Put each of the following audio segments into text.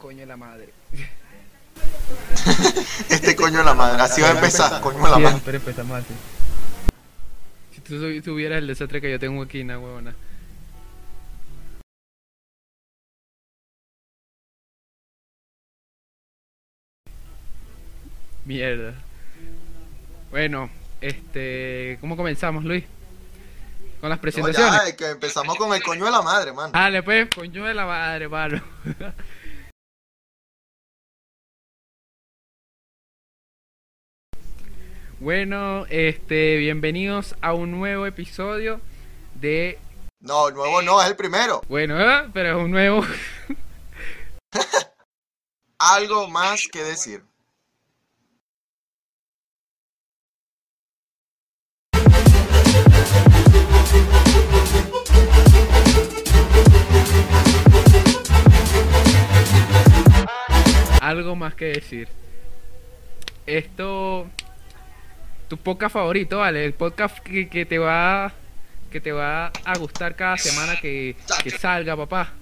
coño de la madre. este coño de la madre, así va a empezar, coño de la madre. Siempre empezamos así. Si tú tuvieras el desastre que yo tengo aquí, na huevona. Mierda. Bueno, este, ¿cómo comenzamos, Luis? Con las No, presentaciones. ya, que empezamos con el coño de la madre, mano. Dale, pues, coño de la madre, mano. bueno, este, bienvenidos a un nuevo episodio de. No, el nuevo no, es el primero. Bueno, ¿eh? pero es un nuevo. Algo más que decir. Algo más que decir. Esto. Tu podcast favorito, ¿vale? El podcast que, que te va. Que te va a gustar cada semana que, que salga, papá.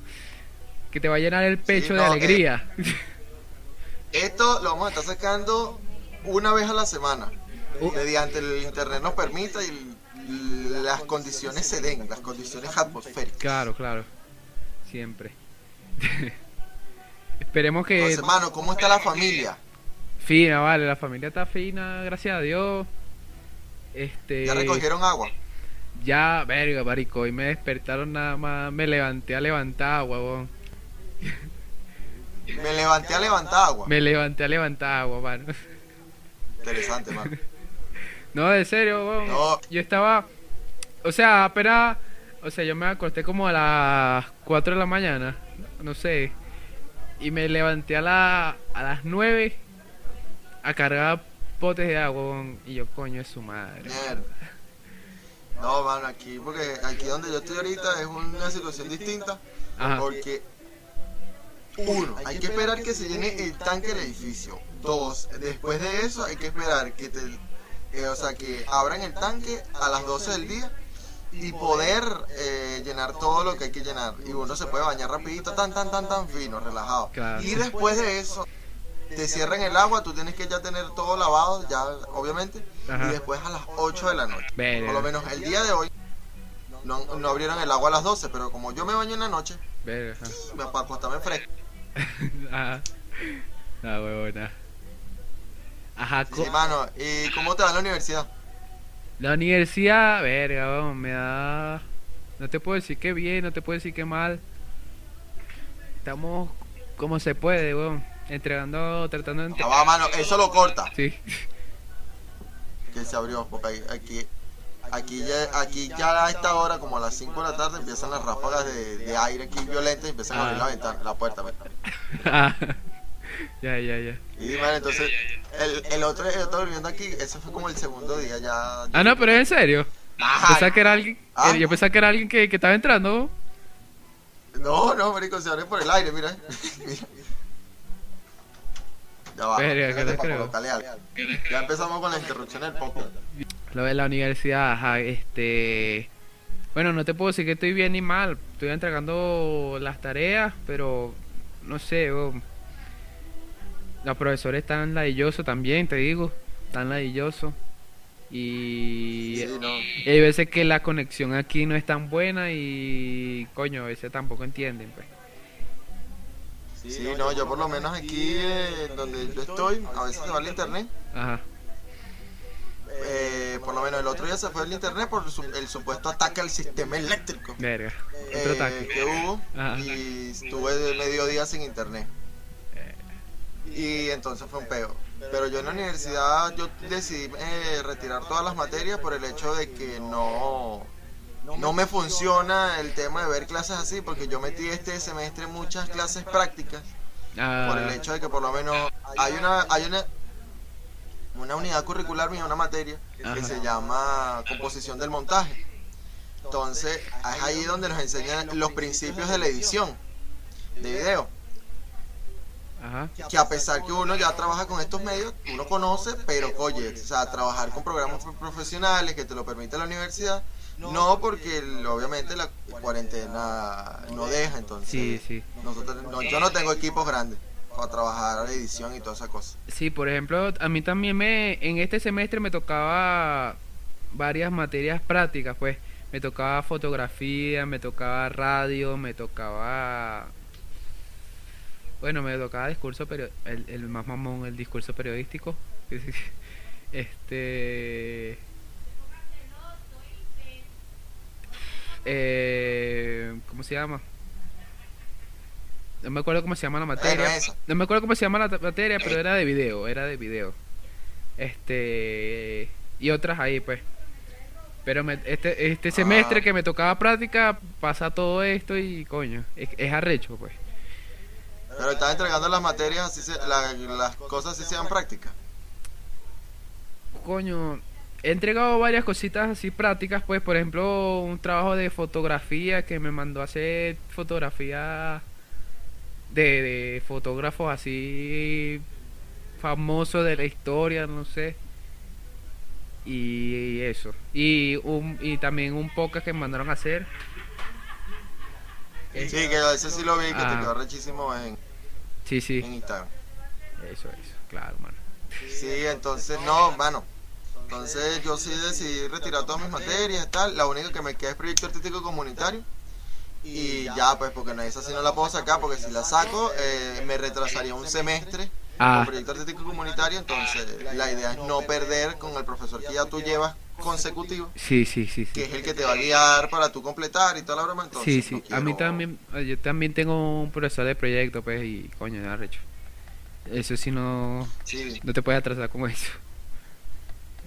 Que te va a llenar el pecho de no, eh. alegría. Esto lo vamos a estar sacando una vez a la semana. Uh. Mediante el internet nos permita y las condiciones se den, las condiciones atmosféricas. Claro, claro. Siempre. Esperemos que. Entonces, hermano, ¿cómo está la familia? Fina, vale, la familia está fina, gracias a Dios. Este. ¿Ya recogieron agua? Ya, verga, marico, hoy me despertaron nada más, me levanté a levantar, huevón. Me levanté a levantar agua. Me levanté a levantar, agua, mano. Interesante, mano. No, de serio. No. Yo estaba, o sea, apenas, o sea, yo me acosté como a las 4 de la mañana, no sé, y me levanté a, la, a las 9 a cargar potes de agua, y yo, coño, es su madre. Mierda. No, mano, aquí, porque aquí donde yo estoy ahorita es una situación distinta. Ajá. Porque, uno, hay que esperar que se llene el tanque del edificio. Dos, después de eso hay que esperar que te, eh, o sea, que abran el tanque a las 12 del día y poder eh, llenar todo lo que hay que llenar. Y uno se puede bañar rapidito, tan, tan, tan, tan fino, relajado. Claro. Y después de eso, te cierran el agua, tú tienes que ya tener todo lavado, ya, obviamente. Ajá. Y después a las 8 de la noche. Por lo menos el día de hoy no, no abrieron el agua a las 12, pero como yo me baño en la noche, ajá. me para acostarme fresco. Ajá. Ah, huevona. Ajá, Sí, mano, ¿y cómo te va la universidad? La universidad, verga, vamos, me da. No te puedo decir que bien, no te puedo decir que mal. Estamos como se puede, weón. Entregando, tratando de. entre- Ah, mano, eso lo corta. Sí. Que se abrió, porque aquí, aquí, ya, aquí ya a esta hora, como a las 5 de la tarde, empiezan las ráfagas de, de aire aquí violentas y empiezan a abrir Ah. la ventana, la puerta. pues. Ah, ya, ya, ya. Y man, entonces, el, el otro, el otro durmiendo aquí, ese fue como el segundo día ya. Ah, no, pero es en serio. Ajá. Pensaba que era alguien. Ah. Yo pensaba que era alguien que, que estaba entrando. No, no, marico, se abre por el aire, mira. mira. Ya va. Ya empezamos con la interrupción del podcast. Lo de la universidad, ajá, este... Bueno, no te puedo decir que estoy bien ni mal. Estoy entregando las tareas, pero no sé, weón. Los profesores están ladillosos también, te digo. Están ladillosos. Y... Sí, no. y hay veces que la conexión aquí no es tan buena y... Coño, a veces tampoco entienden, pues. Sí, no, yo por lo menos aquí eh, donde yo estoy, a veces se va el internet. Ajá. Eh, por lo menos el otro día se fue el internet por su- el supuesto ataque al sistema eléctrico Verga. Otro eh, ataque. que hubo Ajá. y estuve medio día sin internet. Y entonces fue un peo. Pero yo en la universidad yo decidí eh, retirar todas las materias por el hecho de que no no me funciona el tema de ver clases así porque yo metí este semestre muchas clases prácticas Ah, por el hecho de que por lo menos hay una hay una una unidad curricular mía, una materia que se llama composición del montaje. Entonces, es ahí donde nos enseñan los principios de la edición de video. Ajá. Que a pesar que uno ya trabaja con estos medios, uno conoce, pero oye, o sea, trabajar con programas pro- profesionales que te lo permite la universidad, no porque el- obviamente la cuarentena no deja, entonces Sí, sí. nosotros, no, yo no tengo equipos grandes. para trabajar la edición y toda esa cosa. Sí, por ejemplo, a mí también me, en este semestre me tocaba varias materias prácticas, pues. Me tocaba fotografía, me tocaba radio, me tocaba... Bueno, me tocaba discurso, pero el, el más mamón, el discurso periodístico. Este... Eh, ¿Cómo se llama? No me acuerdo cómo se llama la materia. No me acuerdo cómo se llama la materia, pero era de video, era de video. Este y otras ahí, pues. Pero me- este este semestre Ah. que me tocaba práctica pasa todo esto y coño, es, es arrecho, pues. Pero estás entregando las materias, así se- la- las cosas así sean prácticas. Coño, he entregado varias cositas así prácticas, pues, por ejemplo, un trabajo de fotografía que me mandó a hacer fotografía de, de fotógrafos así famosos de la historia, no sé. Y eso. Y un y también un podcast que me mandaron a hacer. Sí, que ese sí lo vi, que te Ah. quedó rechísimo en, Sí, sí. en Instagram. Eso, eso. Claro, mano. Sí, entonces, no, mano. Entonces yo sí decidí retirar todas mis materias y tal. La única que me queda es proyecto artístico comunitario. Y ya, pues, porque no, esa sí no la puedo sacar, porque si la saco, eh, me retrasaría un semestre Ah. con proyecto artístico comunitario. Entonces, la idea es no perder con el profesor que ya tú llevas consecutivo, Sí, sí, sí, que es el que te va a guiar para tú completar y toda la broma. Entonces, Sí, sí. no A mí también, eh, yo también tengo un profesor de proyecto, pues, y coño, es arrecho. Eso sí no, Sí. no te puedes atrasar con eso.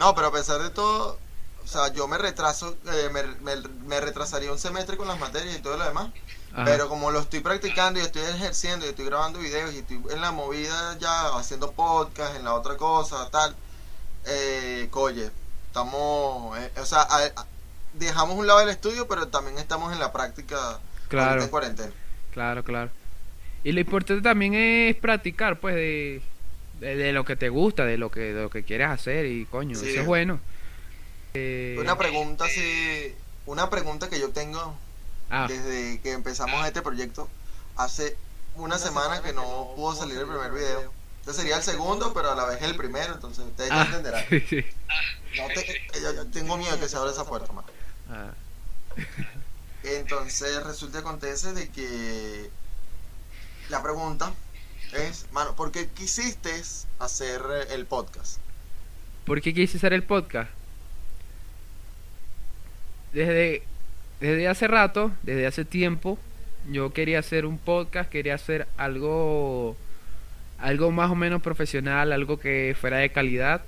No, pero a pesar de todo, o sea, yo me retraso, eh, me, me- me retrasaría un semestre con las materias y todo lo demás. Ajá. Pero como lo estoy practicando y estoy ejerciendo y estoy grabando videos y estoy en la movida ya haciendo podcast, en la otra cosa, tal, eh, coye, estamos, eh, o sea, a- a- dejamos un lado el estudio, pero también estamos en la práctica Claro. en cuarentena. Claro, claro. Y lo importante también es practicar, pues, de, de, de lo que te gusta, de lo que, de lo que quieres hacer y coño, Sí. eso es bueno. Eh, Una pregunta así, una pregunta que yo tengo ah, desde que empezamos este proyecto hace una semana que no pudo salir el primer video. Este sería el segundo, pero a la vez el primero, entonces ustedes ya ah, entenderán. sí, sí. No te- eh, yo- yo tengo miedo que se abra esa puerta. Ah, Entonces resulta acontece de que la pregunta es, mano, ¿por qué quisiste hacer eh, el podcast? ¿Por qué quise hacer el podcast? Desde, desde hace rato, desde hace tiempo, yo quería hacer un podcast, quería hacer algo, algo más o menos profesional, algo que fuera de calidad.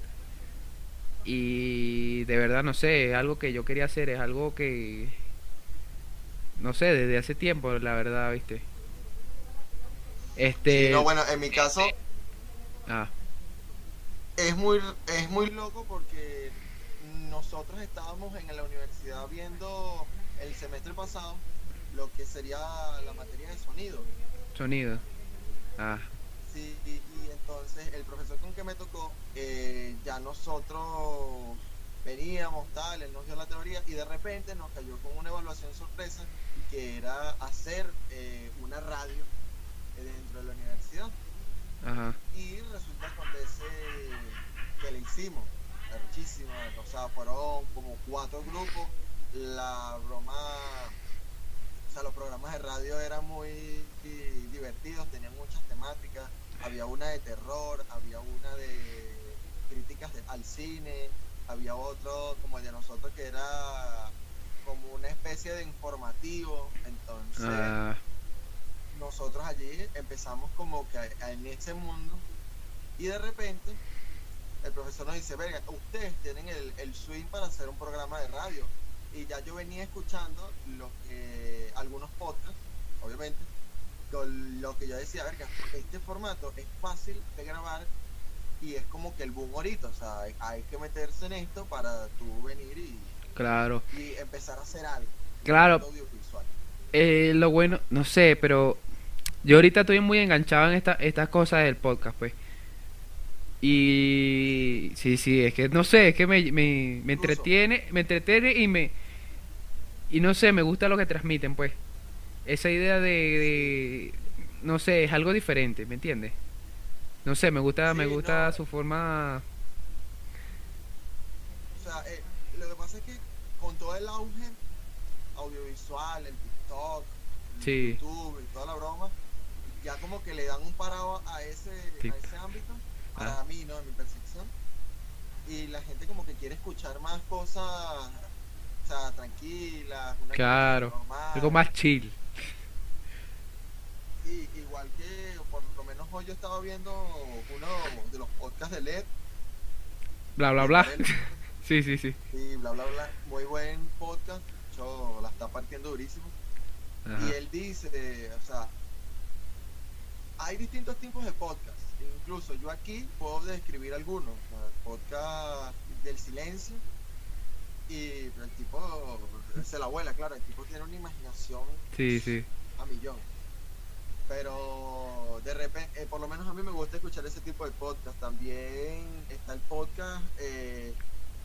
Y de verdad, no sé, es algo que yo quería hacer, es algo que, no sé, desde hace tiempo, la verdad, viste. Este, Sí, no, bueno, en mi caso ah, es muy, es muy loco porque nosotros estábamos en la universidad viendo el semestre pasado lo que sería la materia de sonido. sonido. Ah, Sí, y, y entonces el profesor con que me tocó, eh, ya nosotros veníamos, tal, él nos dio la teoría y de repente nos cayó con una evaluación sorpresa que era hacer eh, una radio eh, dentro de la universidad. ajá. Y resulta que acontece que le hicimos, muchísimo, o sea, fueron como cuatro grupos, la broma, o sea, los programas de radio eran muy divertidos, tenían muchas temáticas, había una de terror, había una de críticas de- al cine, había otro como el de nosotros que era como una especie de informativo, entonces Ah, nosotros allí empezamos como que en ese mundo y de repente el profesor nos dice, verga, ustedes tienen el, el swing para hacer un programa de radio. Y ya yo venía escuchando lo que, algunos podcasts, obviamente, con lo que yo decía, verga, este formato es fácil de grabar y es como que el boom ahorita, o sea, hay, hay que meterse en esto para tú venir y, claro. y empezar a hacer algo. Claro, Audiovisual. Eh, lo bueno, no sé, pero yo ahorita estoy muy enganchado en esta, estas cosas del podcast, pues. Y sí, sí, es que no sé, es que me, me, me entretiene, me entretiene y me y no sé, me gusta lo que transmiten, pues. Esa idea de, de no sé, es algo diferente, ¿me entiendes? No sé, me gusta, me gusta no. su forma. O sea, eh, lo que pasa es que con todo el auge audiovisual, el TikTok, el Sí. YouTube y toda la broma, ya como que le dan un parado a ese, Sí. a ese ámbito, para Ah. mí, ¿no? En mi percepción. Y la gente como que quiere escuchar más cosas, o sea, tranquilas, una Claro, normal. Algo más chill. Y igual que, por lo menos hoy yo estaba viendo uno de los podcasts de LED. Bla, bla, bla. Sí, sí, sí. Y bla, bla, bla. Muy buen podcast. Yo la está partiendo durísimo. Ajá. Y él dice, o sea, hay distintos tipos de podcast. Incluso yo aquí puedo describir algunos. podcast del silencio. Y el tipo se la abuela, claro. El tipo tiene una imaginación Sí, sí. a millón. Pero de repente, eh, por lo menos a mí me gusta escuchar ese tipo de podcast. También está el podcast eh,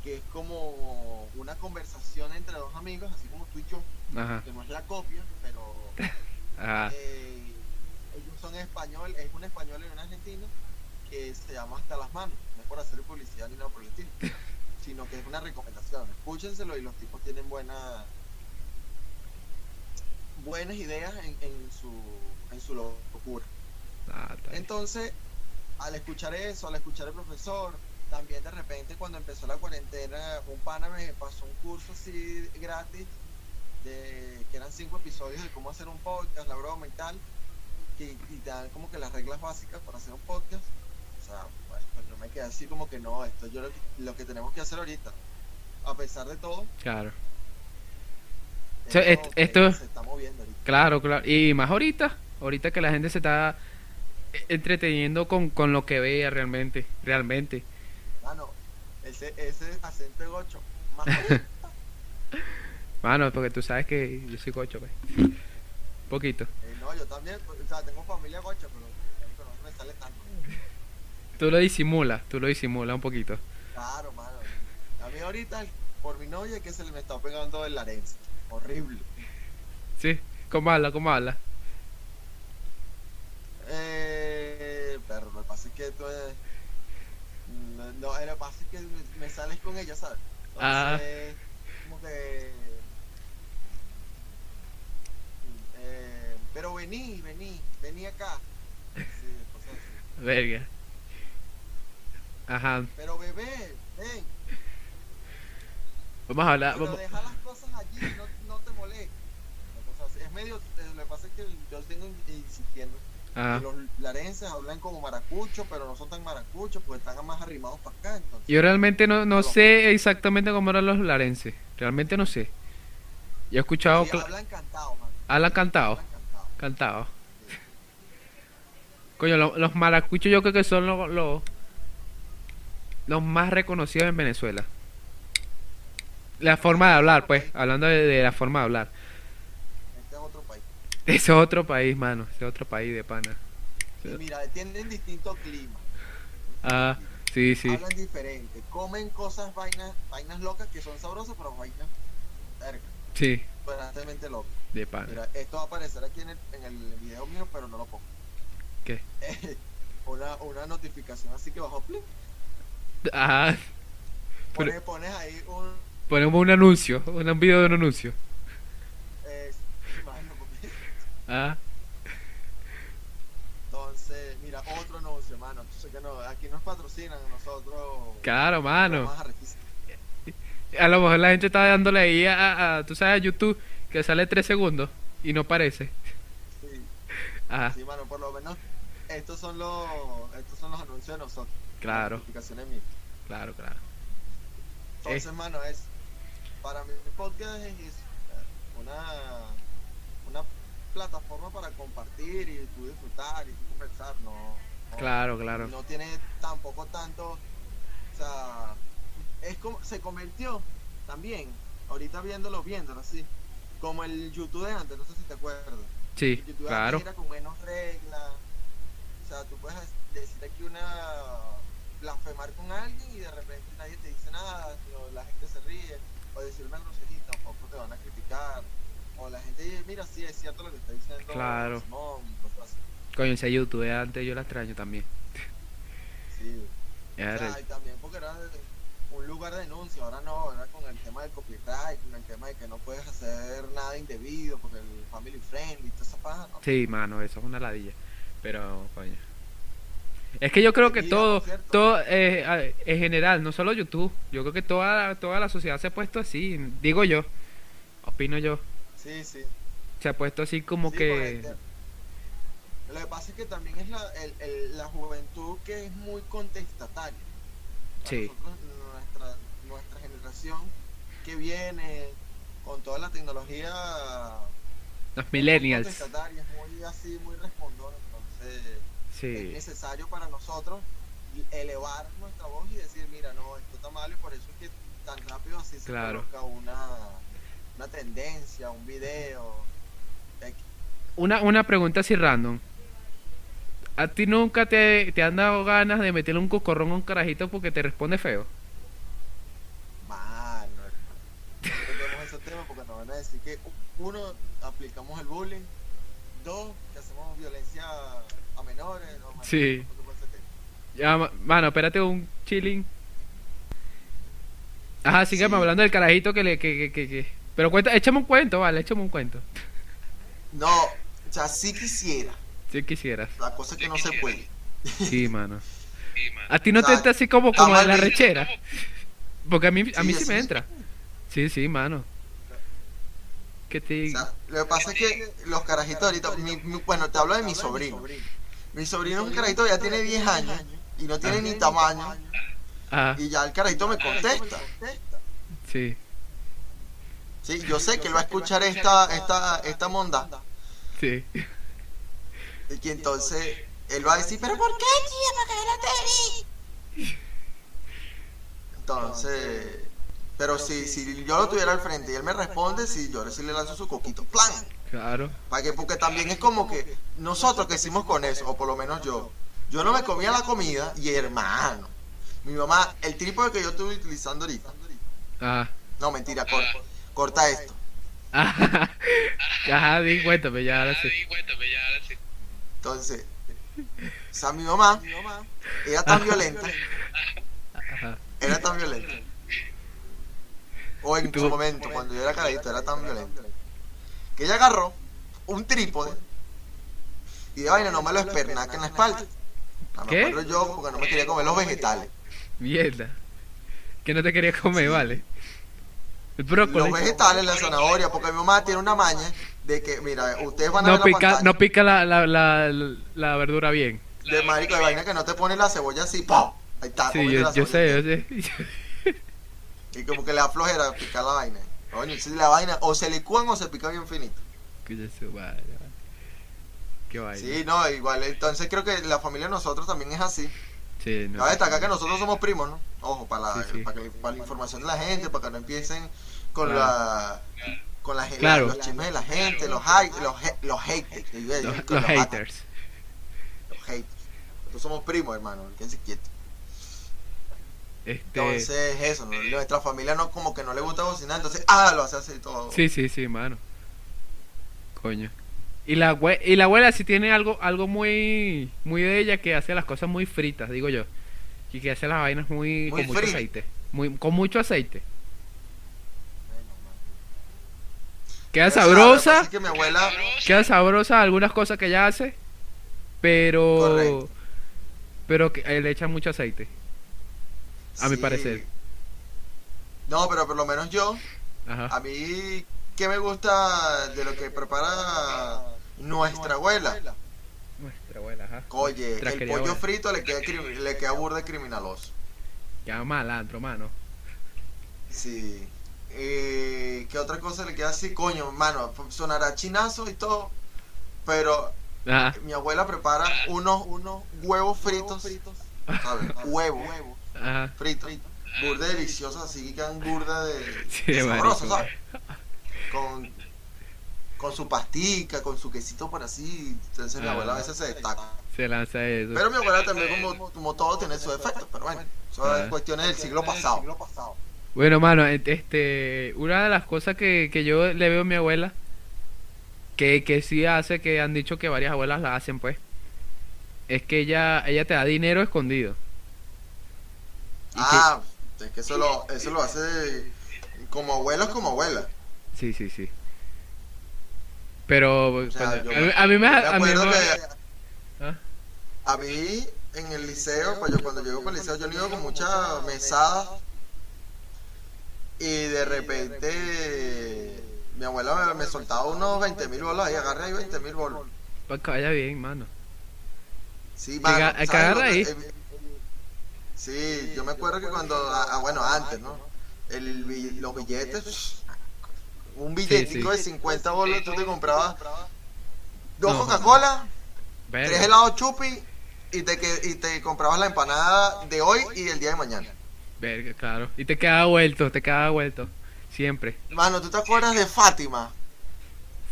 que es como una conversación entre dos amigos, así como tú y yo, Ajá. que no es la copia, pero Ajá. eh, ellos son español, es un español y un argentino que se llama Hasta las Manos. No es por hacer publicidad ni nada por el estilo, sino que es una recomendación. Escúchenselo y los tipos tienen buena, buenas ideas en, en su, en su locura. Ah. Entonces, al escuchar eso, al escuchar al profesor, también de repente cuando empezó la cuarentena, un pana me pasó un curso así gratis, de, que eran cinco episodios de cómo hacer un podcast, la broma y tal, que, y te dan como que las reglas básicas para hacer un podcast. O sea, bueno, pues yo me quedé así como que no, esto yo lo, que- lo que tenemos que hacer ahorita, a pesar de todo, Claro. es esto- que esto- se está moviendo ahorita. Claro, claro. Y más ahorita. Ahorita que la gente se está eh, entreteniendo con, con lo que vea realmente. Realmente. Mano, ese, ese acento de gocho, más Mano, porque tú sabes que yo soy cocho, pues. Poquito. No, yo también, pues, o sea, tengo familia gocha, pero, pero no me sale tanto. Tú lo disimulas, tú lo disimulas un poquito. Claro, mano. A mí ahorita, por mi novia, que se le me está pegando el larense. Horrible. Sí. ¿Cómo habla? ¿Cómo habla? Eh, pero lo que pasa es que tú es... No, no, lo que pasa es que me, sales con ella, ¿sabes? Ah. Entonces, como que... Eh, pero vení, vení, vení acá. Sí, cosas. Verga. Ajá. Pero bebé, ven. Vamos a hablar. Pero Vamos... deja las cosas allí, no, no te molestes. Es medio, eh, lo que pasa es que yo tengo insistiendo. Ajá. que Los larenses hablan como maracucho, pero no son tan maracuchos porque están más arrimados para acá. Entonces, Yo realmente no, no sé exactamente cómo eran los larenses. Realmente no sé. Yo he escuchado. sí, hablan cantado, man. Hablan cantado. Cantado. Cantado. Coño, lo- los maracuchos yo creo que son los, los, los más reconocidos en Venezuela. La forma de hablar, pues. Hablando de, de la forma de hablar. Este es otro país. Ese es otro país, mano. Ese es otro país de pana. Y mira, tienen distinto clima. Ah, sí, sí. Hablan diferente. Comen cosas, vainas, vainas locas que son sabrosas, pero vainas verga, Sí, fuertemente locas. de pana. Mira, esto va a aparecer aquí en el, en el video mío, pero no lo pongo. ¿Qué? una, una notificación así que bajó plip. Ah, Pero- Pones, pones ahí un. ponemos un anuncio. Un video de un anuncio. Eh, imagino, porque- Ah, entonces, mira, otro anuncio, hermano. Sé que no, aquí nos patrocinan nosotros. claro, mano. Más. A lo mejor la gente está dándole ahí a, a- tú sabes, a YouTube que sale 3 segundos y no parece. Sí, Ah, sí, mano, por lo menos. Estos son los, estos son los anuncios de nosotros. claro, Notificaciones mías. claro, claro. Entonces, mano, es. Para mí, el podcast es es una, una plataforma para compartir y tú disfrutar y tú conversar, ¿no? no- Claro, claro. No tiene tampoco tanto. O sea, es como. Se convirtió también, ahorita viéndolo, viéndolo así, como el YouTube de antes, no sé si te acuerdas. Sí, El YouTube de claro. antes era con menos reglas. O sea, tú puedes decir aquí una. blasfemar con alguien y de repente nadie te dice nada, sino la gente se ríe. O decir una grosería, tampoco te van a criticar. O la gente dice, mira, sí, es cierto lo que está diciendo Claro. Simón, y cosas así. Coño, ese YouTube de antes yo la extraño también. Sí. y también porque era un lugar de denuncia, ahora no, ahora con el tema del copyright, con el tema de que no puedes hacer nada indebido porque el family friendly y toda esa paja, ¿no? Sí, mano, eso es una ladilla. Pero, coño. Es que yo creo que todo, todo eh, en general, no solo YouTube, yo creo que toda, toda la sociedad se ha puesto así, digo yo, opino yo. Sí, sí. Se ha puesto así como que... Lo que pasa es que también es la, el, la juventud que es muy contestataria. sí. Generación que viene con toda la tecnología... Los millennials. Muy así, muy respondona, entonces es necesario para nosotros elevar nuestra voz y decir, mira, no, esto está mal y por eso es que tan rápido así se coloca una, una tendencia, un video. Una, una pregunta así random. ¿A ti nunca te, te han dado ganas de meterle un cocorrón a un carajito porque te responde feo? Mal, no, no ese tema porque nos van a decir que uno, aplicamos el bullying, dos, que hacemos violencia a menores. No, sí. Ya, mano, espérate un chilling. Ajá, sígueme hablando del carajito que le. Que, que, que, Pero cuenta, échame un cuento, vale, échame un cuento. No, o sea, sí quisiera. Sí quisieras. La cosa es que no se puede. Sí, mano. A ti no te entra así como, como de la rechera. Porque a mí, a mí sí, me entra. Sí, sí, mano. ¿Qué te... lo que pasa es que los carajitos ahorita, bueno, te hablo de mi sobrino. Mi sobrino es un carajito ya tiene 10 años y no tiene ni tamaño. Y ya el carajito me contesta. Sí. Sí, yo sé que él va a escuchar esta, esta, esta monda. Sí. Y que entonces él va a decir, pero ¿por qué, tía? ¿Por qué no te vi? Entonces, pero si, si yo lo tuviera al frente y él me responde, si yo sí le lanzo su coquito, plan. Claro. ¿Para que Porque también es como que nosotros que hicimos con eso, o por lo menos yo, yo no me comía la comida y hermano, mi mamá, el trípode que yo estuve utilizando ahorita. Ajá. No, mentira, corta, corta esto. Ajá, di cuéntame ya ahora sí. Entonces, o sea, mi mamá era tan violenta, era tan violenta. O en su momento, cuando yo era caradito, era tan violenta que ella agarró un trípode y de vaina no me lo espernaca en la espalda. No, ¿Qué? Me yo porque no me quería comer los vegetales. Mierda. Que no te quería comer, vale. El brócoli. Los vegetales, la zanahoria, porque mi mamá tiene una maña de que, mira, ustedes van a no ver pica, la pantalla, No pica la, la, la, la, verdura bien. De marico, de vaina que no te pone la cebolla así, ¡pum! Ahí está. Sí, yo, yo sé, yo sé. y como que le da flojera picar la vaina. Coño, si la vaina o se licúan o se pica bien finito. Qué vaina. Sí, no, igual. Entonces creo que la familia de nosotros también es así. Sí, no. Cabe destacar que nosotros somos primos, ¿no? Ojo, para la, Para, la información de la gente, para que no empiecen con la con la, claro. los chismes de la gente, los, los, los haters. Los, los, los haters. Los haters. Nosotros somos primos, hermano, quédense quietos. Este... Entonces, eso, nuestra familia no como que no le gusta cocinar, entonces, ah, lo hace así todo. Sí, sí, sí, mano. Coño. Y la, y la abuela sí tiene algo algo muy muy de ella que hace las cosas muy fritas, digo yo. Y que hace las vainas muy, con mucho aceite. Muy, con mucho aceite. Queda sabrosa. Que mi abuela... Queda sabrosa algunas cosas que ella hace. Pero... Pero que le echa mucho aceite a mi parecer. No, pero por lo menos yo, a mí, ¿qué me gusta de lo que prepara nuestra abuela? Nuestra abuela, ajá. Oye, el pollo frito le queda, le queda burde criminaloso. Queda malandro, mano. Sí. Eh, ¿Qué otra cosa le queda así? Coño, mano, sonará chinazo y todo, pero mi abuela prepara unos, unos huevos fritos, ¿sabes? Huevos. Ajá. frito, burda delicioso, así que quedan burda de, sí, sabroso, ¿sabes? Con, con su pastica, con su quesito por así, entonces mi abuela a veces se destaca. Se lanza eso. Pero mi abuela también, como, como todo, tiene sus efectos, pero bueno, son cuestiones del siglo pasado. Bueno, mano, este, una de las cosas que, que yo le veo a mi abuela, que, que sí hace, que han dicho que varias abuelas la hacen, pues, es que ella, ella te da dinero escondido. Ah, es que eso lo, eso lo hace como abuelos como abuelas. Sí, sí, sí. Pero O sea, cuando- yo a, mí- me... A mí me- que ¿Ah? a mí en el liceo, pues yo cuando llego con el liceo, yo no iba con mucha mesada y de repente mi abuela me, me soltaba unos 20 mil bolos ahí, agarré ahí 20 mil bolos. Para que vaya bien, mano. Sí, Que aga- ¿sabes que agarra ahí. Sí, yo me acuerdo que cuando, ah, ah, bueno, antes, ¿no? El, los billetes, un billetico sí. de 50 bolos, tú te comprabas dos No, Coca-Cola, tres helados chupi y te, que- y te comprabas la empanada de hoy y el día de mañana. verga, claro. Y te quedaba vuelto, te quedaba vuelto. Siempre. Mano, ¿tú te acuerdas de Fátima?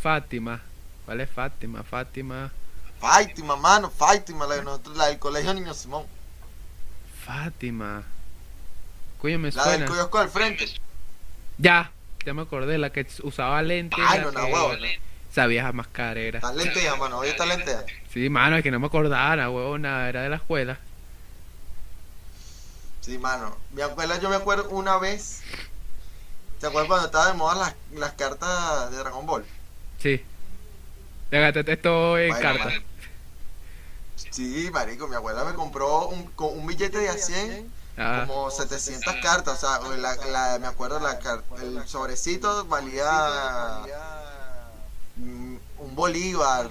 Fátima. ¿Cuál es Fátima? Fátima. Fátima, mano, Fátima, la, de nosotros, la del colegio Niño Simón. Fátima. Coño, me La del suena. kiosco al frente. Ya, ya me acordé, la que usaba lentes. Ay, no, no, huevo, Esa vieja más cara era. Está lenteja, mano, hoy está lenteja. Sí, mano, es que no me acordara, huevona, era de la escuela. Sí, mano. Mi abuela, yo me acuerdo una vez. ¿Te acuerdas cuando estaba de moda las, las cartas de Dragon Ball? Sí. Le gasté esto en Bueno, carta. mano. Sí, marico, mi abuela me compró un, con un billete de a 100, Ah, como 700 cartas. O sea, la, la- me acuerdo, la, el sobrecito valía mm, un bolívar,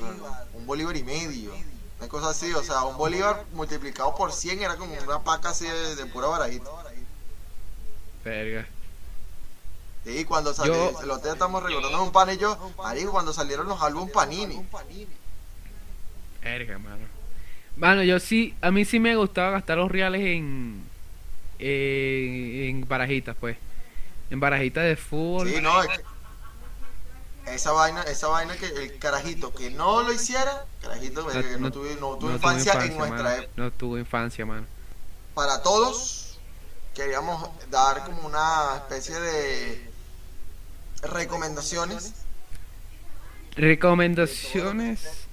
un bolívar y medio. Una cosa así, o sea, un bolívar multiplicado por 100 era como una paca así de, de pura barajita. verga. Sí, cuando salió, el día estamos recordando un pan y yo, marico, cuando salieron los álbumes Panini. Verga, mano. Mano, yo sí, a mí sí me gustaba gastar los reales en. En, en barajitas, pues. En barajitas de fútbol. Sí, no, es que- esa vaina, esa vaina que el carajito que no lo hiciera, carajito que no, tuvo, no tuvo no infancia, en nuestra mano. época. No tuvo infancia, mano. Para todos, queríamos dar como una especie de recomendaciones. Recomendaciones.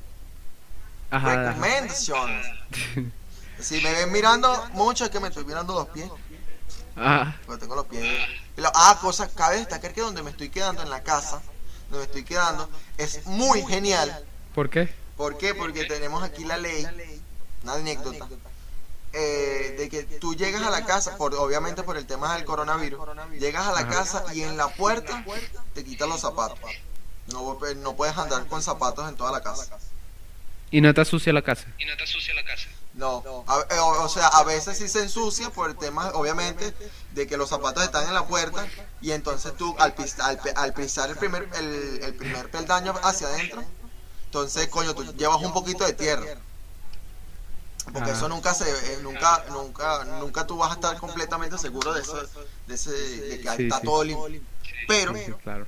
Ajá. Recomendaciones. Si me ven mirando mucho, es que me estoy mirando los pies. Ajá. Porque tengo los pies. Ah, cosa, cabe destacar que donde me estoy quedando en la casa, donde me estoy quedando, es muy genial. ¿Por qué? ¿Por qué? Porque tenemos aquí la ley, una anécdota, eh, de que tú llegas a la casa, por, obviamente por el tema del coronavirus, llegas a la Ajá. casa y en la puerta te quitan los zapatos. No, no puedes andar con zapatos en toda la casa. Y no te sucia la casa. y no te sucia la casa. No, a- eh, o, o sea, a veces sí se ensucia por el tema, obviamente, de que los zapatos están en la puerta y entonces tú al, pis- al, pe- al pisar el primer, el, el primer peldaño hacia adentro, entonces, coño, tú llevas un poquito de tierra. Porque Ah. eso nunca se, eh, nunca, nunca, nunca tú vas a estar completamente seguro de eso, de ese, de que Sí, está sí. todo limpio. Pero Sí, claro.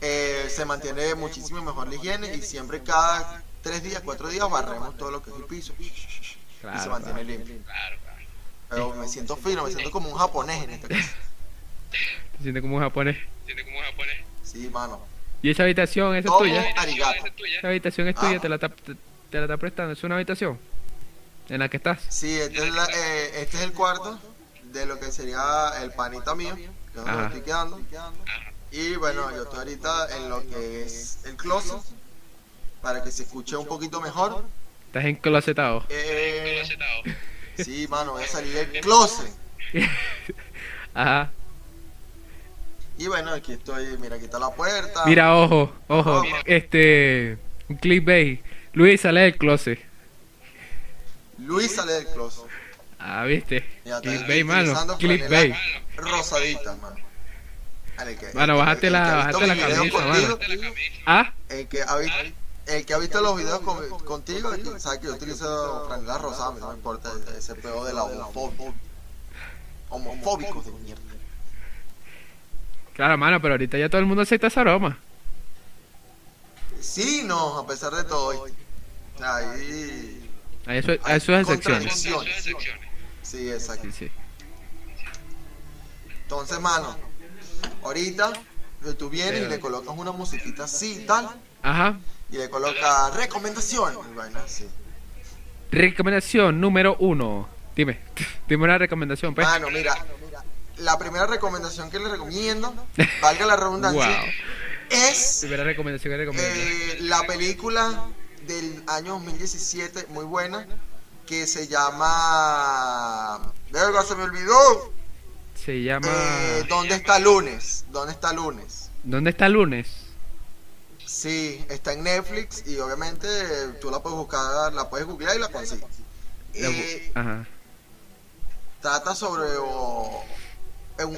eh, se mantiene muchísimo mejor la higiene y siempre cada tres días, cuatro días barremos todo lo que es el piso y se mantiene claro. limpio. Pero me siento fino, me siento como un japonés en este caso. Te sientes como un japonés. ¿Entiendes cómo japonés? Sí, mano. ¿Y esa habitación, esa es tuya? arigato. Esa es tuya. Esa habitación es tuya, Ah. te la está, te, te la está prestando. ¿Es una habitación? ¿En la que estás? Sí, este es, la- eh, este es el cuarto de lo que sería el panita mío, que es donde me Ajá. estoy quedando. Y bueno, yo estoy ahorita en lo que es el closet, para que se escuche un poquito mejor. Estás enclosetado. Eh, Closetado. sí, mano, voy a salir del closet. Ajá. Y bueno, aquí estoy, mira, aquí está la puerta. Mira, ojo, ojo. Mira. Este. Un clickbait. Luis sale del closet. Luis sale del closet. Ah, viste. Ya está, Clickbait, mano. Clickbait. Rosadita, mano. Vale, que- el que- bájate el la- bájate la camisa, mano. Ah, El que ha visto, el que ha visto los videos con- contigo, el que sabe que yo utilizo franela rosada, no me importa ese pedo de la homofobia. Homofóbicos de mierda. claro, mano, pero ahorita ya todo el mundo acepta ese aroma. Sí, no, a pesar de todo. Ahí. A eso, a eso es excepciones. Sí, exacto. Sí, sí. Entonces, mano, ahorita tú vienes y le colocas una musiquita así, tal, Ajá. Y le colocas recomendación. Y vaina así. Recomendación número uno. Dime, dime una recomendación, pues. Mano, mira, la primera recomendación que le recomiendo, valga la redundancia, Wow. es Primera recomendación que recomiendo. eh, la película del año 2017, muy buena, que se llama... Verga, se me olvidó. Se llama... Eh, ¿Dónde está lunes? ¿Dónde está lunes? ¿Dónde está lunes? Sí, está en Netflix y obviamente tú la puedes buscar, la puedes googlear y la consigues. Eh, Ajá. trata sobre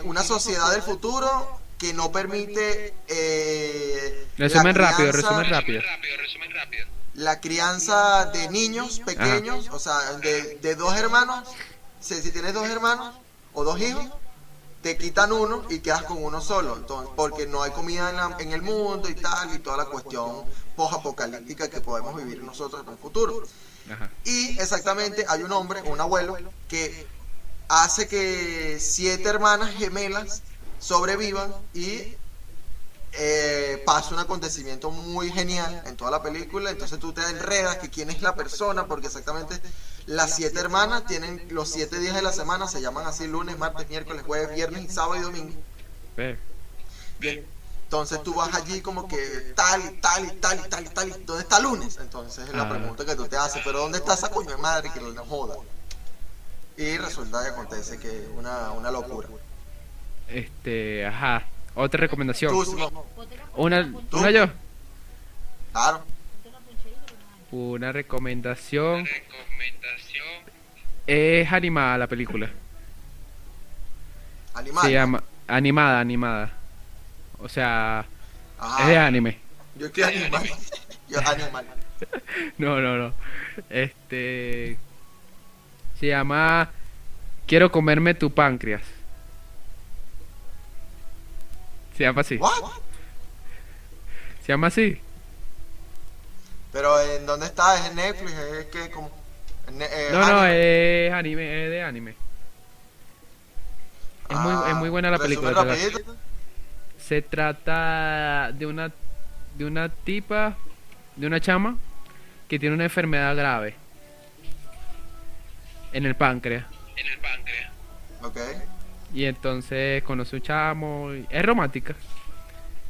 una sociedad del futuro que no permite eh, Resumen crianza- resumen rápido. Resumen rápido, resumen rápido. la crianza de niños pequeños, o sea, de, de dos hermanos, si, si tienes dos hermanos o dos hijos, te quitan uno y quedas con uno solo, entonces, porque no hay comida en, la- en el mundo y tal, y toda la cuestión post-apocalíptica que podemos vivir nosotros en el futuro. Ajá. Y exactamente hay un hombre, un abuelo, que hace que siete hermanas gemelas sobrevivan y eh, pasa un acontecimiento muy genial en toda la película. Entonces tú te enredas que quién es la persona, porque exactamente las siete hermanas tienen los siete días de la semana, se llaman así lunes, martes, miércoles, jueves, viernes y sábado y domingo. Ve. Entonces tú vas allí como que tal y tal y tal y tal y tal. ¿Dónde está lunes? Entonces es la Ah. pregunta que tú te haces. Pero ¿dónde está esa coño de madre que no joda? Y resulta que acontece que es una, una locura. Este, ajá. Otra recomendación. Tú, Simón, Una, ¿Tú? una yo. claro. Una recomendación. Recomendación. Es animada la película. Animal. Se llama animada, animada. O sea, Ajá. es de anime. Yo estoy animal. Yo animal. No, no, no. Este se llama Quiero comerme tu páncreas. Se llama así. ¿What? Se llama así. Pero ¿en dónde está? ¿Es en Netflix? ¿Es que como...? eh, No, no, es anime, es de anime. Es muy, Ah, es muy buena la película. rapidito. Se trata de una de una tipa, de una chama que tiene una enfermedad grave en el páncreas. En el páncreas. Ok. Y entonces conoce un chamo. y- Es romántica,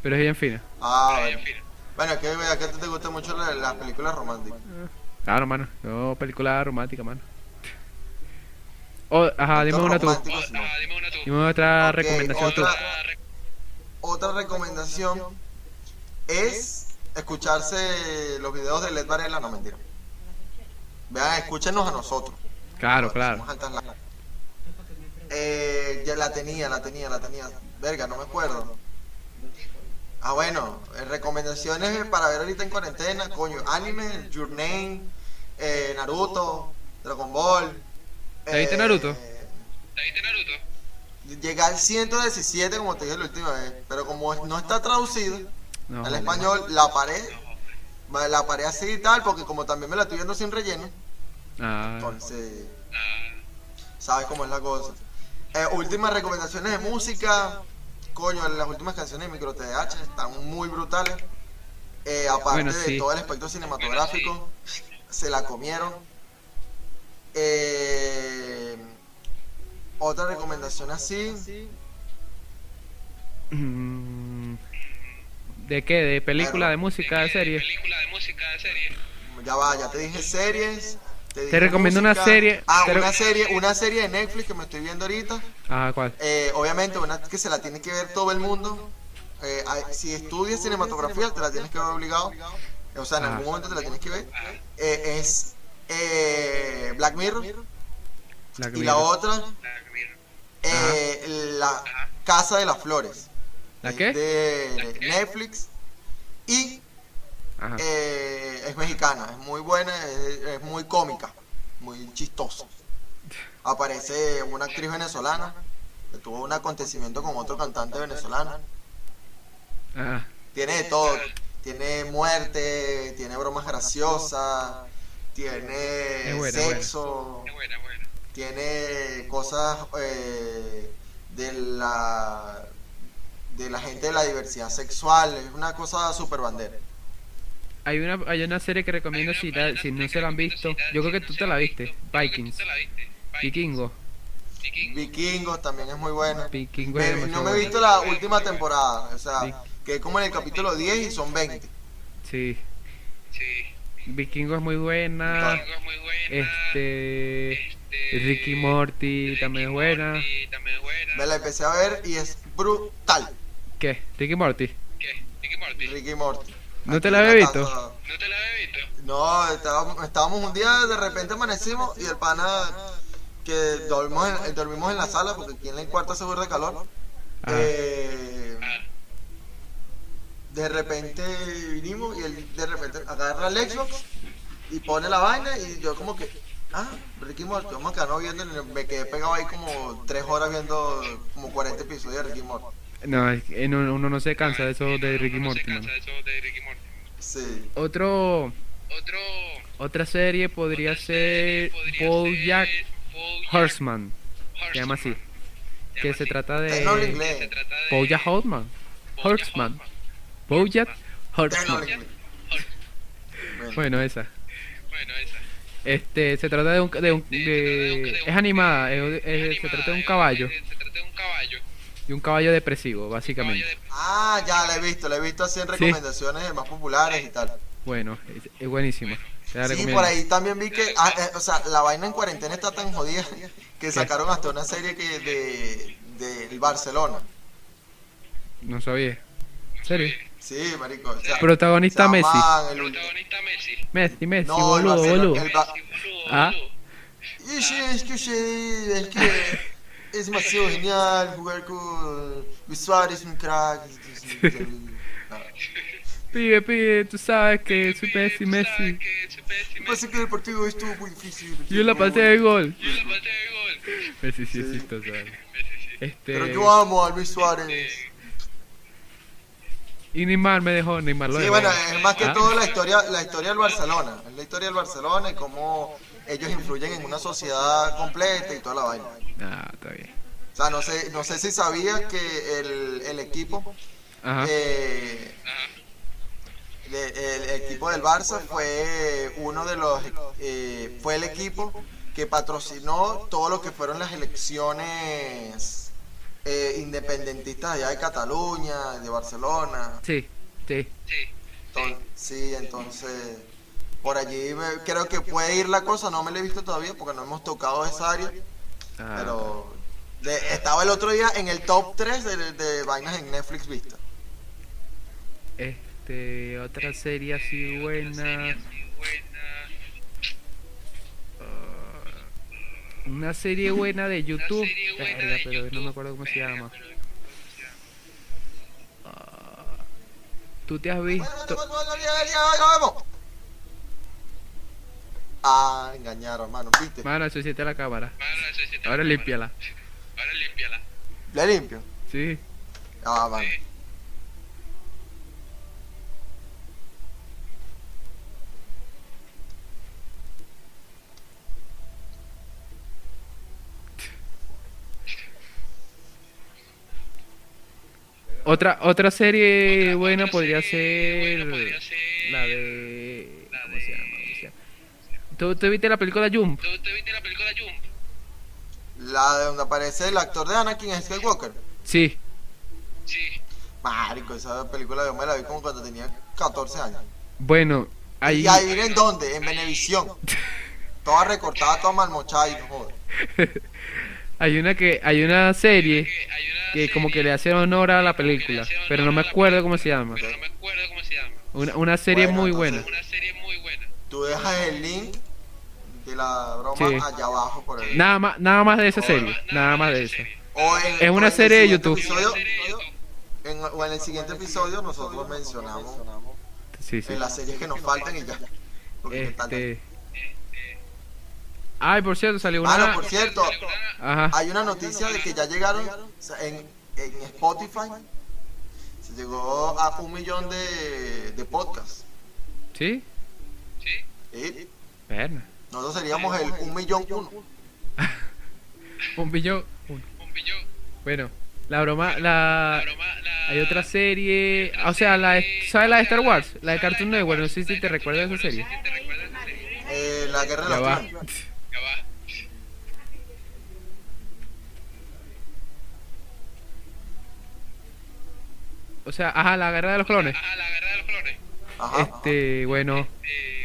pero es bien fina. Ah, Ahí, bueno. en fin. Bueno, que vea que a ti te gustan mucho la- las películas románticas. Claro, mano. No, película romántica, mano. Oh, ajá, dime una tú. Romántico, sí, no. Ah, dime una tú. Dime otra Ok, recomendación tú. otra- re- Otra recomendación es escucharse los videos de Led Varela, no mentira. Vean, escúchenos a nosotros. Claro, claro. Eh, ya la tenía, la tenía, la tenía. Verga, no me acuerdo. Ah, bueno, eh, recomendaciones para ver ahorita en cuarentena, coño, anime, Your Name, eh, Naruto, Dragon Ball. ¿Te viste eh, Naruto? ¿Te viste Naruto? Llegué al 117, como te dije la última vez, pero como no está traducido No, al español, la paré, la paré así y tal, porque como también me la estoy viendo sin relleno, Ah, entonces, Ah, sabes cómo es la cosa. Eh, últimas recomendaciones de música, coño, las últimas canciones de Micro TDH están muy brutales. Eh, aparte Bueno, de todo el aspecto cinematográfico, se la comieron. Eh, otra recomendación así. mm, ¿De qué? ¿De película, de música, de serie? Película de música de serie. Ya va, ya te dije series. Dije recomiendo una serie, Ah, te una serie, una serie de Netflix que me estoy viendo ahorita. Ah, ¿cuál? Eh, obviamente, una que se la tiene que ver todo el mundo. Eh, si estudias cinematografía, te la tienes que ver obligado. O sea, en Ah. algún momento te la tienes que ver. Eh, es eh, Black Mirror. La que Y la otra, Black Mirror. eh, La Casa de las Flores. ¿La qué? De Netflix. Y. eh, es mexicana, es muy buena, es, es muy cómica, muy chistosa. Aparece una actriz venezolana que tuvo un acontecimiento con otro cantante venezolano. Ajá. Tiene de todo, tiene muerte, tiene bromas graciosas, tiene buena, sexo, buena. tiene cosas eh, de la de la gente de la diversidad sexual, es una cosa super bandera. Hay una, hay una serie que recomiendo si, la- si no se la han visto. Yo creo que tú te la viste. Vikings. Vikingo. Viking. Vikingos también es muy buena. Vikingo Me- es no demasiado me he bueno. visto la última temporada, o sea, que es como en el capítulo 10 y son 20. Sí. Sí. Vikingo es muy buena. Vikingo es muy buena. Este. Este, Ricky Morty Ricky también es buena. Morty también es buena. Me la empecé a ver y es brutal. ¿Qué? Ricky Morty. ¿Qué? Ricky Morty. Ricky Morty. ¿No te la había visto? ¿No te la había visto? No, estábamos, estábamos un día, de repente amanecimos y el pana que dormimos en, dormimos en la sala porque aquí en el cuarto se de calor. Ah. eh, de repente vinimos y él de repente agarra el Xbox y pone la vaina y yo como que, ah, Ricky Morty, vamos a quedarnos viendo, y me quedé pegado ahí como tres horas viendo como 40 episodios de Ricky Morty. No, es que no- uno no se cansa de eso de Ricky uno no Morty, se cansa de eso de Ricky Morty. Sí. Otro, Otro. otra serie podría otra ser BoJack Horseman, se llama así. Se que llama se así. trata de inglés. Se trata de BoJack Horseman, Horseman, BoJack Horseman. Bueno. Bueno, esa. Bueno, esa. Este, se trata de un, de un- de- es animada, es- es- se trata de un caballo, Se trata de un caballo. De un caballo depresivo, básicamente. Ah, ya la he visto, la he visto así en recomendaciones de más populares y tal. Bueno, es, es buenísima. Te la Sí, por ahí también vi que, ah, eh, o sea, la vaina en cuarentena está tan jodida que sacaron hasta una serie que de del Barcelona. No sabía. ¿En serio? Sí, marico. o sea, Protagonista se Messi. el- Protagonista Messi. Messi, Messi, No, boludo, boludo. el Ba- Ah. Y sí, es que sí, es que es demasiado genial jugar con Luis Suárez, un crack. Pibe, pibe, tú sabes que soy Messi, Tú Messi. sabes que soy Messi, Lo que pasa es que el partido estuvo muy difícil. Yo la pasé de gol. Yo la pateé de gol. Messi sí es Sí. Messi, sí. Este, Pero yo amo a Luis Suárez. y Neymar me dejó, Neymar lo Sí, dejó. bueno, es más que Ah. todo la historia, la historia del Barcelona. Es la historia del Barcelona y cómo ellos influyen en una sociedad completa y toda la vaina. Ah, está bien. O sea, no sé, no sé si sabías que el, el equipo, Ajá. eh, el, equipo del Barça fue uno de los, eh, fue el equipo que patrocinó todo lo que fueron las elecciones eh, independentistas allá de Cataluña, de Barcelona. Sí, sí. Sí, entonces por allí me- creo que puede ir la cosa, no me la he visto todavía porque no hemos tocado esa área, Ah, pero de- estaba el otro día en el top 3 de, de vainas en Netflix vista. Este, otra serie así buena. así buena. Una serie buena de YouTube. Una serie buena Verga, de pero no me YouTube. acuerdo cómo se Verga, llama. pero no me acuerdo cómo se llama. ¿Tú te has Bueno, bueno, visto? bueno, bueno, ya, ya, ya vemos. Ah, engañaron, hermano, viste. Mano, asociate a la cámara. Mano, Ahora límpiala. Ahora límpiala. Le limpio. Sí. Ah, mano. Sí. Otra, otra serie Otra- buena otra podría serie ser buena podría ser la de... la ¿Cómo de- se llama? ¿Cómo se llama? ¿Tú, tú viste la película Jump? ¿Tú, tú viste la película Jump? La de donde aparece el actor de Anakin Skywalker. Sí. Sí. Marico, esa película yo me la vi como cuando tenía 14 años. Bueno, ahí... Y ahí en dónde, en Venevisión. Toda recortada, toda malmochada y no joder. Hay una que hay una serie Que hay una que como que serie le hace honor a la como que le película, hace honor pero no me a la acuerdo cómo película, se llama. Pero no me acuerdo cómo se llama. Una, una serie Bueno, muy entonces- buena. Una serie muy buena. Tú dejas el link de la broma Sí. allá abajo por ahí. Nada más, nada más de esa serie, nada más de esa. serie. O en- Es una el serie de YouTube. episodio- en- o en el siguiente episodio nosotros mencionamos Sí, sí. en las series que nos faltan y ya. Este Ay, por cierto, salió Mano, una por cierto, Ajá. hay una noticia de que ya llegaron en, en Spotify. Se llegó a un millón de, de podcasts. ¿Sí? ¿Sí? ¿sí? Verna. Nosotros seríamos el un millón uno. un billón uno. Bueno, la broma, la... Hay otra serie... O sea, la ¿sabes la de Star Wars? La de Cartoon Network, no sé si te recuerdas esa serie. Eh, la Guerra de la va. O sea, ajá, la guerra de los clones. Ajá, la guerra de los clones. Este, bueno. Este,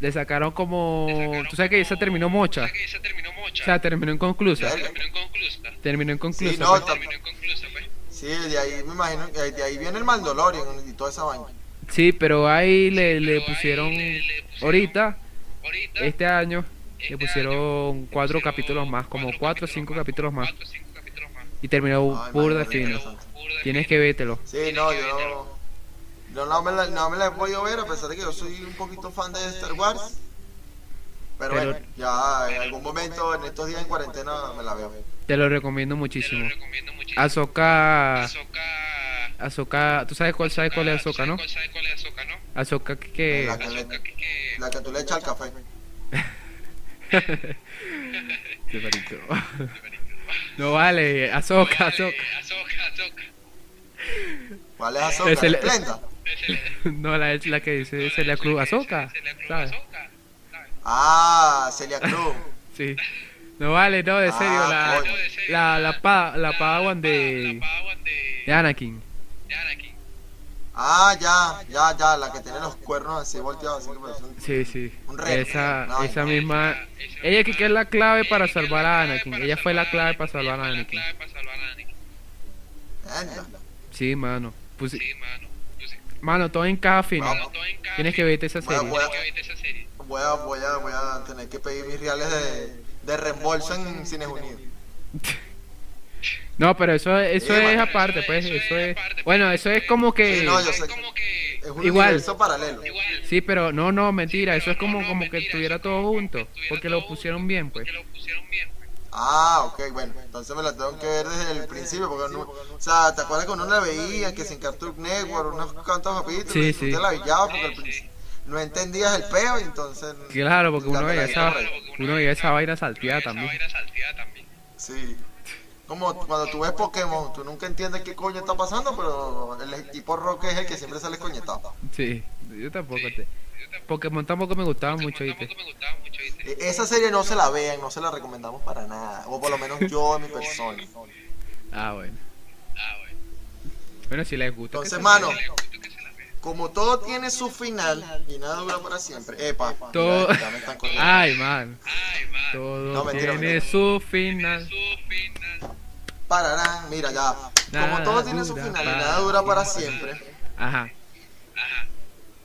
le sacaron como. sacaron Tú sabes que esa terminó mocha. ¿sabes que esa terminó mocha? O sea, terminó inconclusa. Terminó inconclusa. Terminó inconclusa. Sí, no, pues. Terminó inconclusa, pues. Sí, de ahí me imagino, eh, de ahí viene el Mandalorian y toda esa vaina. Sí, pero ahí le, le pusieron. le- le pusieron- Ahorita, Ahorita, este año, este le pusieron año, cuatro pusieron capítulos más, como cuatro o cinco capítulos más. Cuatro o cinco capítulos más. Y terminó Ay, burda fino. Tienes que vértelo. Sí, no, yo no, yo no me, la, no me la he podido ver a pesar de que yo soy un poquito fan de Star Wars. Pero, Pero- bueno, ya en algún momento en estos días en cuarentena me la veo. Te lo recomiendo Te muchísimo. lo recomiendo muchísimo. Ahsoka. Ahsoka. Ahsoka. ¿Tú sabes cuál, sabes cuál es ¿tú Ahsoka, sabes no? cuál- ¿Sabes cuál es Ahsoka, no? Ahsoka que. La que, que- que- la que tú le echas al café. Qué marico. No vale, Ahsoka. Eh, Ahsoka, Ahsoka. ¿Cuál es Azoka? Ese le- ¿La Esplenda? No, la, es la que dice Celia Cruz, Cruz, ¿Sabes? Ah, Celia Cruz. Sí. No vale, no, de serio, Ah, la, la, la, pa, la La- Padawan de, de, de Anakin. de Anakin. Ah, ya, ya, ya, la que tiene los cuernos así volteados, así que parece un- Sí, sí. Un Esa, esa misma. Esa- Ella que que es la clave para salvar a Anakin. Ella fue la clave para salvar a Anakin. Sí, mano. Pues, Sí, mano. Pues mano, todo encaja fino. Vamos. Todo en cada Tienes que verte esa Voy a- serie. voy a- Tienes que verte esa serie. Voy a, voy a, voy a tener que pedir mis reales de, de reembolso en Cines Unidos. No, pero eso, eso Sí, es aparte, pues. Eso es Eso es. aparte, pues. Bueno, eso es como que. Sí, no, yo Es sé. como que Es un Igual. universo paralelo. igual. Sí, pero no, no, mentira. pero Eso es como, no, como que estuviera todo junto. Porque todo lo pusieron bien, pues. Porque lo pusieron bien, pues. Ah, ok, bueno. Entonces me la tengo que ver desde el principio. Porque no, o sea, ¿te acuerdas que uno la veía? Que sin Cartoon Network, unos cuantos capítulos. Sí, y tú sí. te la veías porque al principio no entendías el peo y entonces. Claro, porque uno veía esa, uno veía esa vaina salteada también. Sí. Como cuando tú ves Pokémon, tú nunca entiendes qué coño está pasando, pero el equipo Rock es el que siempre sale coñetado. Sí, yo tampoco. Te... Pokémon tampoco me gustaba mucho, ¿viste? E- Esa serie no se la vean, no se la recomendamos para nada. O por lo menos yo en mi persona. Ah, bueno. Ah, bueno. Bueno, si les gusta. Entonces, mano, como todo tiene su final y nada dura para siempre. Epa, Todo- ya, ya me están corriendo. Ay, man. Ay, man. Todo No, mentira, tiene mentira. su final. Pararán, mira ya. Como todo tiene su final y nada dura para siempre. Ajá.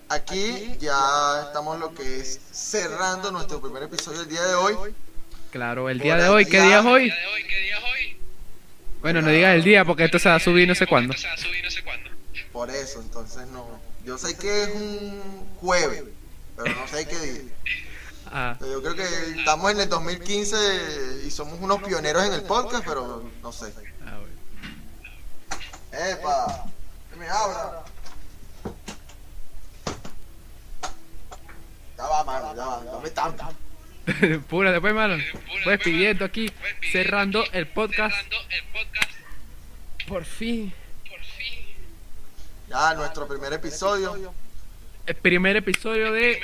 Aquí ya estamos lo que es cerrando nuestro primer episodio del día de hoy. Claro, el día de hoy, ¿qué día es hoy? ¿Día de hoy? ¿Qué día es hoy? Bueno, no digas el día porque esto se va a subir no sé cuándo. Por eso, entonces no. Yo sé que es un jueves, pero no sé qué día. Ah, Yo creo que estamos en el 2015 y somos unos pioneros en el podcast, pero no sé. ah, bueno. ¡Epa! ¿Qué me habla? Ya va, mano, ya va, dame tanto. Pura, después, mano. Pues pidiendo aquí, cerrando el podcast. Cerrando el podcast. Por fin. Por fin. Ya, nuestro primer episodio. El primer episodio de.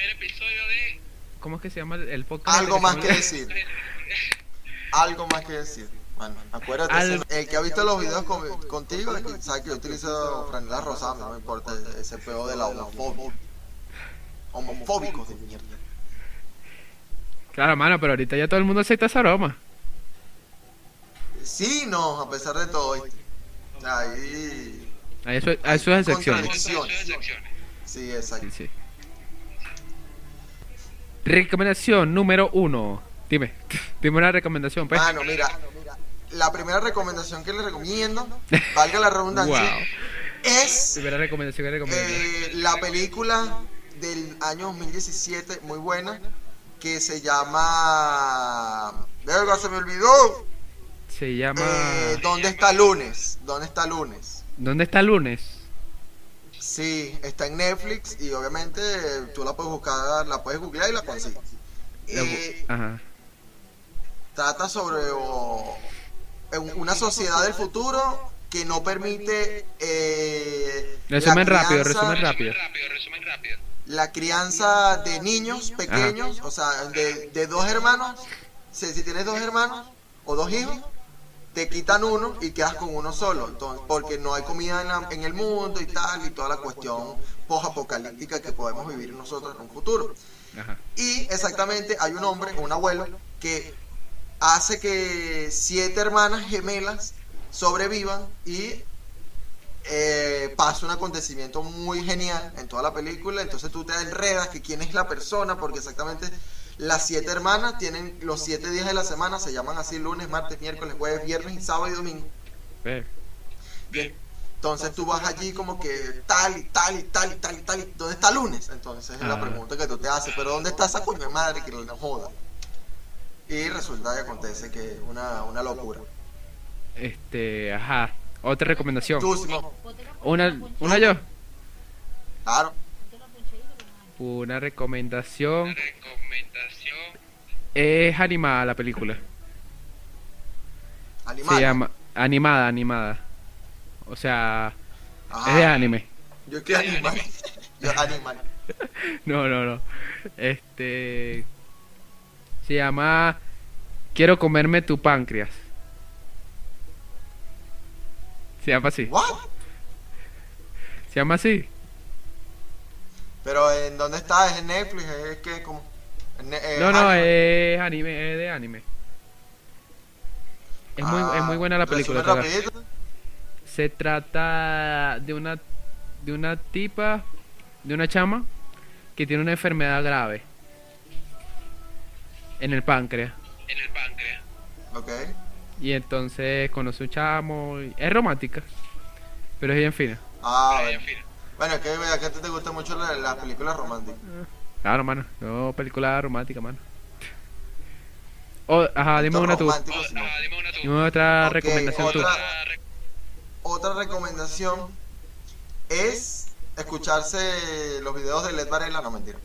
¿Cómo es que se llama el- podcast? Algo más que decir. Algo más que decir. Bueno, acuérdate, Al- el que ha visto los videos con- contigo, sabe que yo utilizo franela rosada, no me importa ese peo de la homofobia. Homofóbicos de mierda. Claro, mano, pero ahorita ya todo el mundo acepta esa aroma. Sí, no, a pesar de todo. Ahí. A eso, eso es excepciones. Sí, exacto. Sí, sí. Recomendación número uno. Dime, dime una recomendación, pues. Mano, mira, la primera recomendación que les recomiendo, valga la redundancia, Wow. es Primera recomendación que recomiendo. eh, la película del año 2017, muy buena, que se llama... Verga, se me olvidó. Se llama. Eh, ¿Dónde está lunes? ¿Dónde está lunes? ¿Dónde está lunes? Sí, está en Netflix y obviamente tú la puedes buscar, la puedes googlear y la consigues. Eh, Ajá. trata sobre una sociedad del futuro que no permite eh, Resumen rápido, crianza- resumen rápido. Resumen la crianza de niños pequeños, o sea, de, de dos hermanos, si, si tienes dos hermanos o dos hijos, te quitan uno y quedas con uno solo, entonces, porque no hay comida en, la- en el mundo y tal, y toda la cuestión post-apocalíptica que podemos vivir nosotros en un futuro. Ajá. Y exactamente hay un hombre, un abuelo, que hace que siete hermanas gemelas sobrevivan y eh, pasa un acontecimiento muy genial en toda la película. Entonces tú te enredas que quién es la persona, porque exactamente las siete hermanas tienen los siete días de la semana, se llaman así lunes, martes, miércoles, jueves, viernes y sábado y domingo. Y entonces tú vas allí como que tal y tal y tal y tal y tal. y ¿Dónde está lunes? Entonces es la Ah. pregunta que tú te haces. Pero ¿dónde está esa coño madre que no joda? Y resulta que acontece que es una, una locura. Este, ajá. Otra recomendación. Tú, Simón, Una, una yo. claro. Una recomendación. Es animada la película. Animal. Se llama animada, animada. O sea, Ajá. es de anime. Yo que animal. Yo animal. No, no, no. Este se llama Quiero comerme tu páncreas. Se llama así. ¿What? Se llama así. Pero ¿en dónde está? ¿Es en Netflix? ¿Es que como? en eh, No, no, es anime, es de anime. Es muy, es muy buena la Ah, película. Se trata de una de una tipa, de una chama que tiene una enfermedad grave en el páncreas. Ok. Y entonces conoce un chamo. y- Es romántica, pero es bien fina. Ah, bueno. Bueno, es que vea que a ti te gustan mucho la- las películas románticas. Claro, mano. No, película romántica, mano. Oh, ajá, dime una tú. Dime otra recomendación tú. otra, otra recomendación es escucharse los videos de Led Varela, no mentira.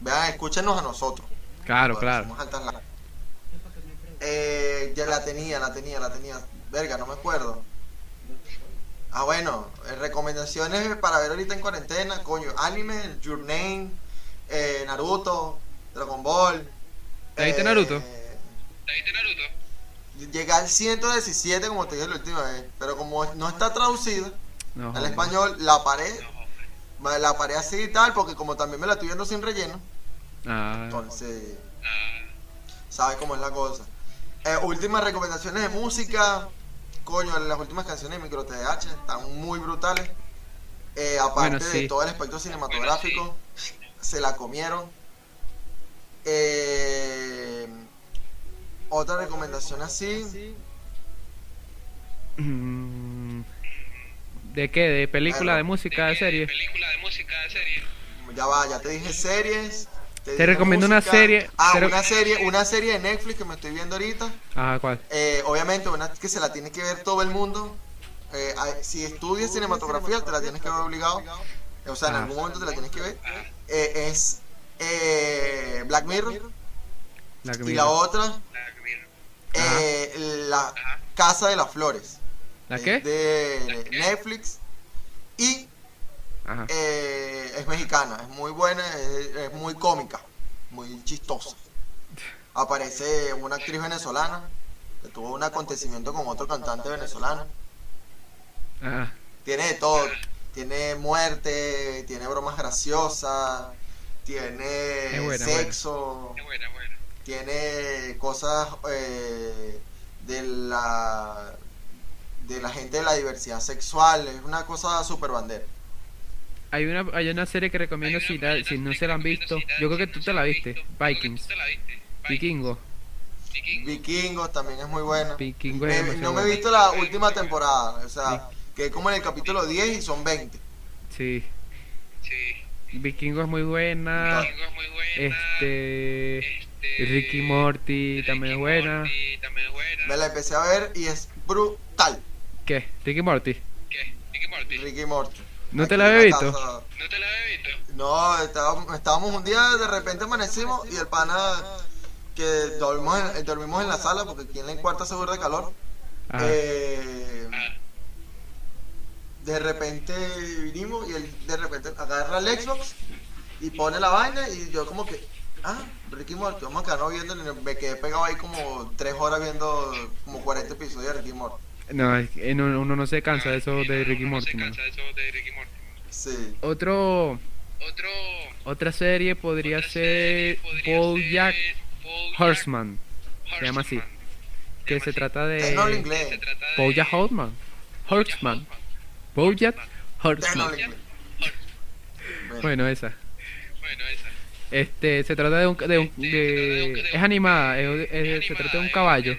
Vean, escúchenos a nosotros. Claro, claro. somos altas la- Eh, ya la tenía, la tenía, la tenía. Verga, no me acuerdo. Ah, bueno, eh, recomendaciones para ver ahorita en cuarentena, coño. Anime, Your Name, eh, Naruto, Dragon Ball. ¿Te viste eh, Naruto? Llegué al 117 como te dije la última vez, pero como no está traducida No, al español, la paré, me la paré así y tal, porque como también me la estoy viendo sin relleno, Ah, entonces, sabes cómo es la cosa. Eh, últimas recomendaciones de música, coño, las últimas canciones de Micro TDH están muy brutales. Eh, aparte Bueno, sí. de todo el espectro cinematográfico, se la comieron. Eh, otra recomendación así. mm, ¿De qué? ¿De película, de música, de serie? Ya va, ya te dije series. Dije recomiendo una serie, Ah, te una serie, una serie de Netflix que me estoy viendo ahorita. Ah, ¿cuál? Eh, obviamente, una que se la tiene que ver todo el mundo. Eh, si estudias cinematografía, te la tienes que ver obligado. O sea, en Ah. algún momento te la tienes que ver. Eh, es Black Mirror. La que Y la otra, La Casa de las Flores. ¿La qué? de Netflix. Y Ajá. Es mexicana, es muy buena, es, es muy cómica, muy chistosa. Aparece una actriz venezolana que tuvo un acontecimiento con otro cantante venezolano. Ajá. Tiene de todo, tiene muerte, tiene bromas graciosas, tiene Es buena, sexo, tiene cosas eh, de la de la gente de la diversidad sexual, es una cosa super bandera. Hay una, hay una serie que recomiendo si, la- si no se la han visto. Yo creo que tú te la viste. Vikings. Vikingo. Vikingos también es muy buena. Vikingo es demasiado no me he buena. visto la última temporada, o sea, que como en el capítulo 10 y son 20. Sí. Vikingo es muy buena. Este. Ricky Morty también es buena. Me la empecé a ver y es brutal. ¿Qué? Ricky Morty. Ricky Morty. ¿No te la había visto? casa- No, estábamos, estábamos un día, de repente amanecimos y el pana que dormimos en, dormimos en la sala porque aquí en la cuarta se de calor. Ajá. Eh, de repente vinimos y él de repente agarra el Xbox y pone la vaina y yo como que, Ah, Ricky Morty, vamos a quedarnos viendo, me quedé pegado ahí como 3 horas viendo como 40 episodios de Ricky Morty. No, es que no- uno no se cansa de eso de Ricky Morty, mano. Sí. Otro, otra serie podría ser BoJack Horseman, se llama así, que se trata de inglés. BoJack Horseman, Horseman, BoJack Déjenlo Horseman. en inglés. Bueno, Bueno, esa. Este, se trata de un, de un- de- es animada, es- es- se trata de un caballo,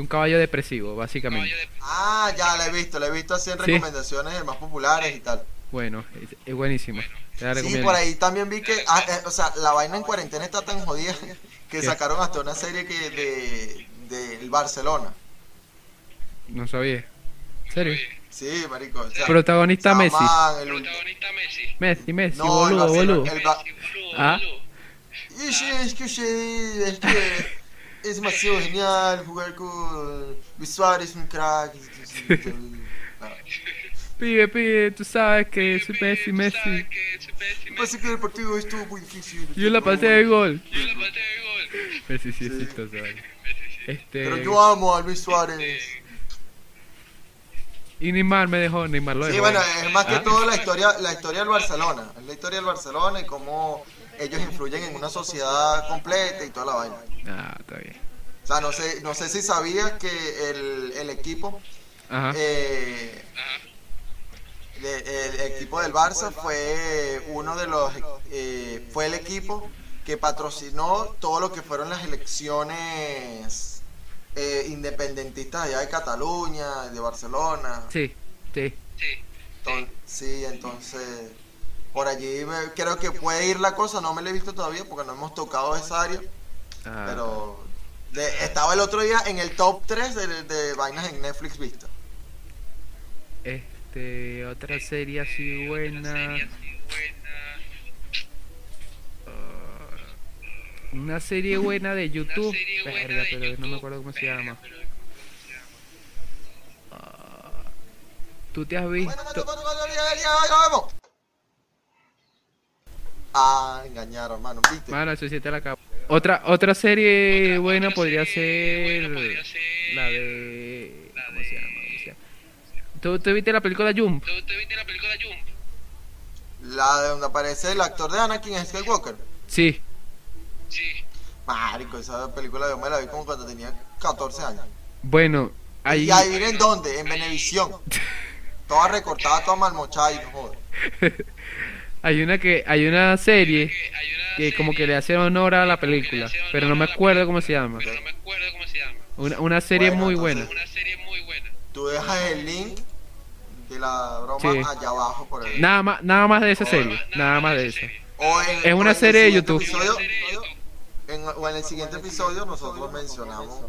un caballo depresivo, básicamente. Ah, ya la he visto, la he visto así en Sí. recomendaciones de más populares y tal. Bueno, es, es buenísimo. Sí, por ahí también vi que, ah, eh, o sea, la vaina en cuarentena está tan jodida que ¿Qué? sacaron hasta una serie que de del Barcelona. No sabía. ¿En serio? Sí, marico. o sea, Protagonista Messi. El- Messi, Messi, No, el boludo, boludo. el Ba- Ah, Y sí, es que sí, es que es demasiado genial jugar con Luis Suárez, un crack. Ah. pibe, pibe, tú sabes que es Messi, Messi. Parece que el partido estuvo muy difícil. Yo la pasé de gol. Messi sí es chistoso, vale. Este, Pero yo amo a Luis Suárez. y Neymar me dejó, Neymar lo dejó. Sí, bueno, es más que Ah, todo la historia, la historia del Barcelona. Es la historia del Barcelona y cómo ellos influyen en una sociedad completa y toda la vaina. Ah, está bien. O sea, no sé, no sé si sabías que el, el equipo, Ajá. eh, el equipo del Barça fue uno de los, eh, fue el equipo que patrocinó todo lo que fueron las elecciones eh, independentistas allá de Cataluña, de Barcelona. Sí, sí. Sí, entonces por allí me- creo que puede ir la cosa, no me la he visto todavía porque no hemos tocado esa área, Ah, pero de- estaba el otro día en el top 3 de, de vainas en Netflix vista. Este, otra serie así buena. Ah, una serie buena de YouTube. Verga, pero no me acuerdo cómo se llama. Ah, ¿Tú te has Bueno, bueno, visto? bueno, bueno, ya, ya, ya, vamos. Ah, engañaron, hermano, ¿viste? Mano, eso sí te la acabo. Otra, otra serie buena podría ser la de... ¿Cómo se llama? ¿Cómo se llama? ¿Tú, tú viste la película Jump? La de donde aparece el actor de Anakin Skywalker. Sí. Marico, esa película yo me la vi como cuando tenía 14 años. Bueno, ahí... Y ahí en dónde, en Venevisión. Toda recortada, toda malmochada y no joder. Hay una que hay una serie que como que le hace honor a la película, pero no me acuerdo cómo se llama. Una, una serie Bueno, muy entonces- buena. Tú dejas el link de la broma Sí. allá abajo por ahí. Nada más nada más de esa serie, nada más de esa. Es una serie de YouTube. episodio- en- o en el siguiente episodio nosotros mencionamos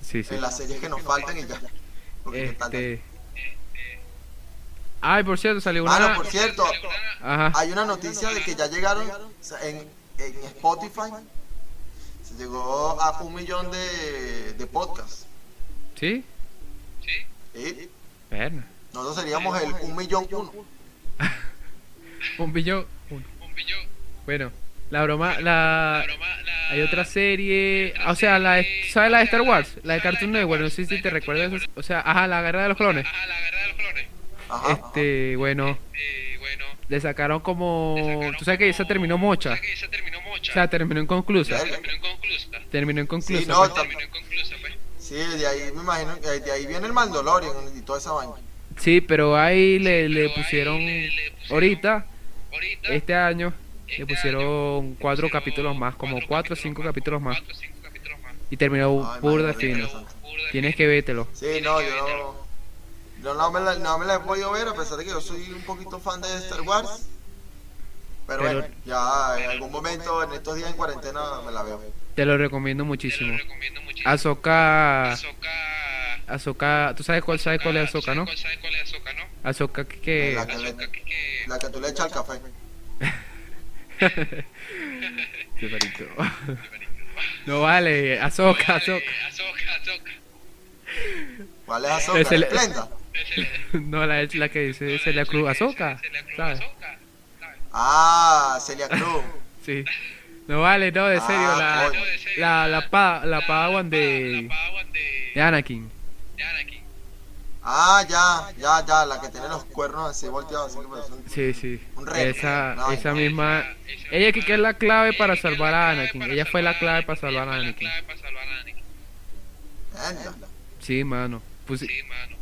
Sí, sí. en las series que nos faltan y ya. Porque. Este Ay, por cierto, salió Ah, no, una por cierto, Ajá. hay una noticia de que ya llegaron o sea, en, en Spotify. Se llegó a un millón de, de podcasts. ¿Sí? ¿sí? Verna. Nosotros seríamos el un millón uno. Un billón. uno. Bueno, la broma, la hay otra serie, o sea, la de- ¿sabes la de Star Wars? La de Cartoon Network, no sé si te recuerdas, eso. o sea, ajá, la guerra de los clones. Ajá. Este, bueno, le sacaron como, tú sabes que esa terminó mocha, o sea, terminó inconclusa, Verga. terminó inconclusa. Sí, no, pues. tam- sí, de ahí me imagino, eh, de ahí viene el Mandalorian y toda esa vaina. Sí, pero ahí le, le pusieron, ahorita, este año, le pusieron cuatro capítulos más, como cuatro o cinco capítulos más, y terminó Ay, burda fino. Tienes que vértelo. Sí, no, yo no, yo no me, la, no me la he podido ver a pesar de que yo soy un poquito fan de Star Wars. Pero, Pero- bueno, ya en algún momento en estos días en cuarentena me la veo. Te lo recomiendo muchísimo. Ahsoka, Ahsoka, ¿tú sabes cuál sabes cuál es Ahsoka, no? Ahsoka que, que- La, que la que tú le echas al café. Qué marico. No vale, Ahsoka, Ahsoka. ¿Cuál es Azoka? Esplenda. No, la, la que dice Celia Cruz, Ahsoka, ¿sabes? Ah, Celia Cruz. Sí. No vale, no, de serio, Ah, la, la, la, pa, la Padawan de, de Anakin. Ah, ya, ya, ya, la que tiene los cuernos así volteados, así que parece un- Sí, sí. Un reto. Esa, No, esa no. misma. Ella que que es la clave para salvar a Anakin. Ella fue la clave para salvar a Anakin. Sí, mano. Pues, mano,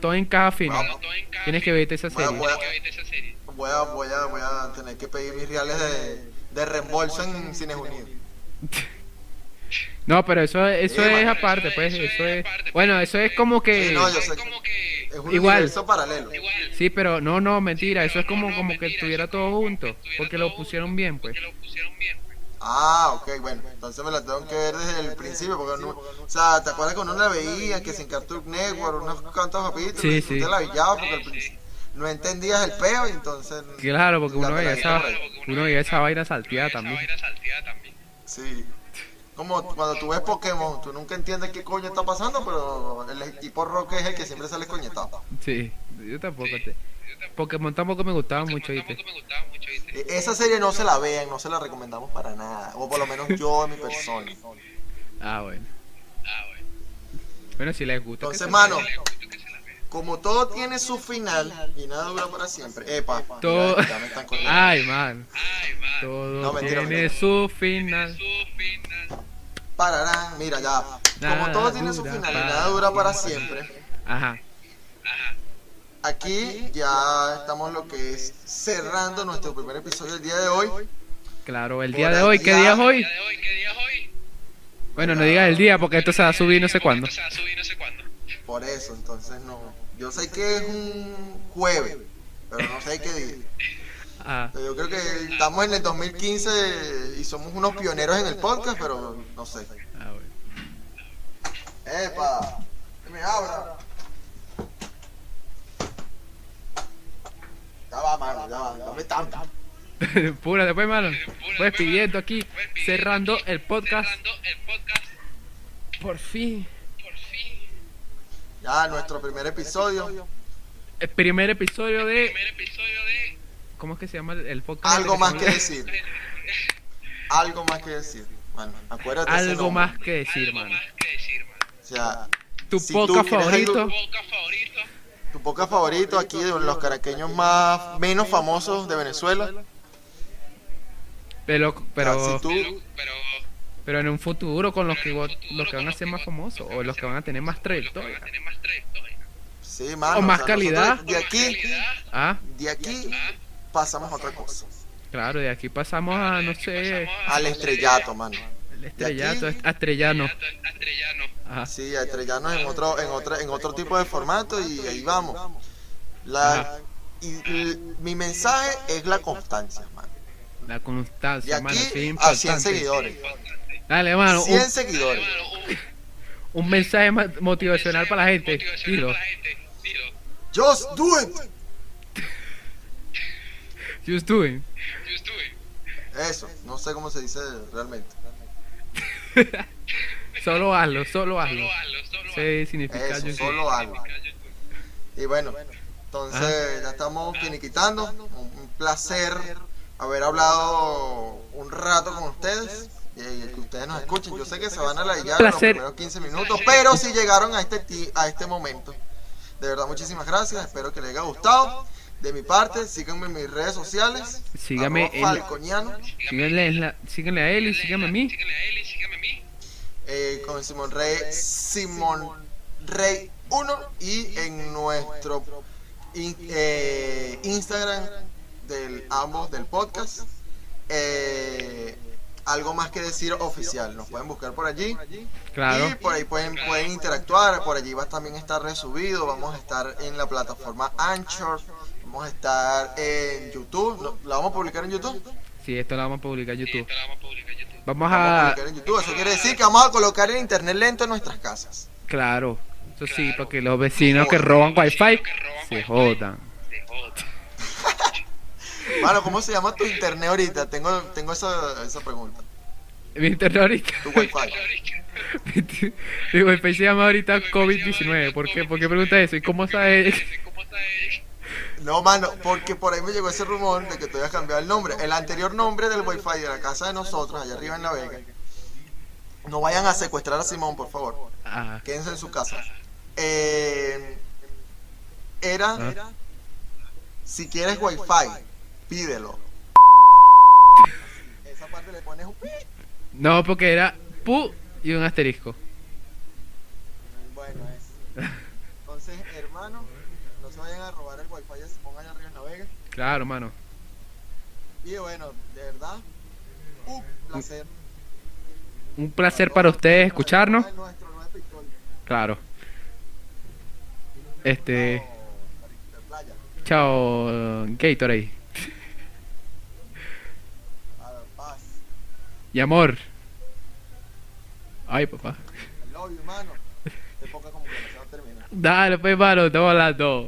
todo encaja fino. Vamos. Tienes que verte esa serie. voy, a, voy, a, voy, a, voy a tener que pedir mis reales de, de reembolso en Cines Unidos. No, pero eso, eso Sí, es mano. aparte, pues. Eso es. Bueno, eso es como que. Sí, no, yo sé. Es un Igual. universo paralelo. Sí, pero no, no, mentira. Eso es como, como que estuviera todo junto. Porque lo pusieron bien, pues. Ah, ok, bueno, entonces me la tengo que ver desde el principio, porque no, o sea, ¿te acuerdas que uno la veía, que sin Cartoon Network, unos cuantos capítulos, Sí, y tú sí. te la villabas porque al principio no entendías el peo y entonces, Claro, porque uno veía esa, uno veía esa vaina salteada también. sí. Como cuando tú ves Pokémon, tú nunca entiendes qué coño está pasando, pero el equipo Rock es el que siempre sale coñetado. Sí, yo tampoco. Te... Pokémon tampoco me gustaba mucho, ¿viste? E- Esa serie no se la vean, no se la recomendamos para nada, o por lo menos yo en mi persona. Ah, bueno. Bueno, si les gusta. Entonces, mano, como todo tiene su final y nada dura para siempre, epa, Todo- ya, ya me están corriendo. Ay, man. Todo No, mentira, tiene mentira. su final. Pararán, mira ya. Como Nada todo tiene su final y nada dura para siempre, Ajá. aquí ya estamos lo que es cerrando nuestro primer episodio del día de hoy. Claro, el día de hoy, ¿qué día es hoy? Bueno, no digas el día porque esto se va a subir no sé cuándo. Por eso, entonces no. Yo sé que es un jueves, pero no sé qué día. Ah, Yo creo que estamos en el 2015 y somos unos pioneros en el podcast, pero no sé. ah, bueno. ¡Epa! ¡Que me abra! Ya va, mano, ya va, dame tanto. Pura, después, mano. Pues pidiendo aquí, cerrando el podcast. Por fin. Ya, nuestro primer episodio. El primer episodio de. ¿Cómo es que se llama el- podcast? Algo más que decir. Algo más que decir. Mano, acuérdate Algo más que decir, mano. O sea, Tu si podcast favorito. algo- tu podcast favorito aquí de los caraqueños más menos famosos de Venezuela. Pero, O sea, pero, si tú, pero en un futuro con los que, los que van a ser más famosos o los que van a tener más trayectoria. sí, mano, O más sea, calidad. De aquí, Ah, de aquí pasamos a otra cosa. claro, de aquí pasamos a, no sé, Al estrellato, mano. el estrellato, aquí- estrellano. Ajá. Sí, a estrellarnos en otro, en otra, en otro tipo de formato y ahí vamos. La, y, y mi mensaje es la constancia, mano. La constancia, mano, aquí sí, a 100 importante. seguidores. Dale, mano, 100 un, seguidores. un mensaje motivacional para la gente. Dilo. Just do it. Just doing. Eso, no sé cómo se dice realmente. Solo hazlo, solo hazlo. Ese significa Eso, just solo algo. Y bueno, entonces ya estamos finiquitando. Un, un placer haber hablado un rato con ustedes. Y, que ustedes nos escuchen. Yo sé que se van a la en los primeros 15 minutos, pero si llegaron a este, ti- a este momento. De verdad, muchísimas gracias. Espero que les haya gustado. De mi parte, síganme en mis redes sociales. La- Falconiano. Síganle, síganle a él y síganme a mí. eh, con Simón Rey, Simón Rey 1 y en nuestro in- eh, Instagram del ambos del podcast. eh, algo más que decir oficial, nos pueden buscar por allí Claro. y por ahí pueden, pueden interactuar, por allí va a también estar resubido, vamos a estar en la plataforma Anchor, vamos a estar en YouTube, ¿lo- ¿la vamos a publicar en YouTube? Sí, esto lo vamos a publicar en YouTube. Vamos Vamos a a... publicar en YouTube, eso quiere decir que vamos a colocar el internet lento en nuestras casas. Claro. Eso sí, para que los vecinos que roban wifi se jodan. Mano, ¿cómo se llama tu internet ahorita? Tengo, tengo esa, esa pregunta. Mi internet ahorita... Tu wifi. Mi wifi se llama ahorita COVID-19. ¿Por qué? ¿Por qué pregunta eso? ¿Y cómo sabe? No, mano, porque por ahí me llegó ese rumor de que tú habías cambiado el nombre. El anterior nombre del wifi de la casa de nosotros, allá arriba en La Vega. No vayan a secuestrar a Simón, por favor. Ajá. Quédense en su casa. Eh, era, Ah. si quieres wifi, pídelo. Esa parte le pones un pi. No, porque era pu y un asterisco. Bueno, es. Entonces, hermano, no se vayan a robar el wifi de Simón allá arriba en La Vega. Claro, mano. Y bueno, de verdad, un placer. Un placer para ustedes escucharnos. Claro. Este. Chao, Gatorade. A ver, paz. Y amor. Ay, papá. Love you, mano. Te ponga como que no se va a terminar. Dale, pues, mano, estamos hablando.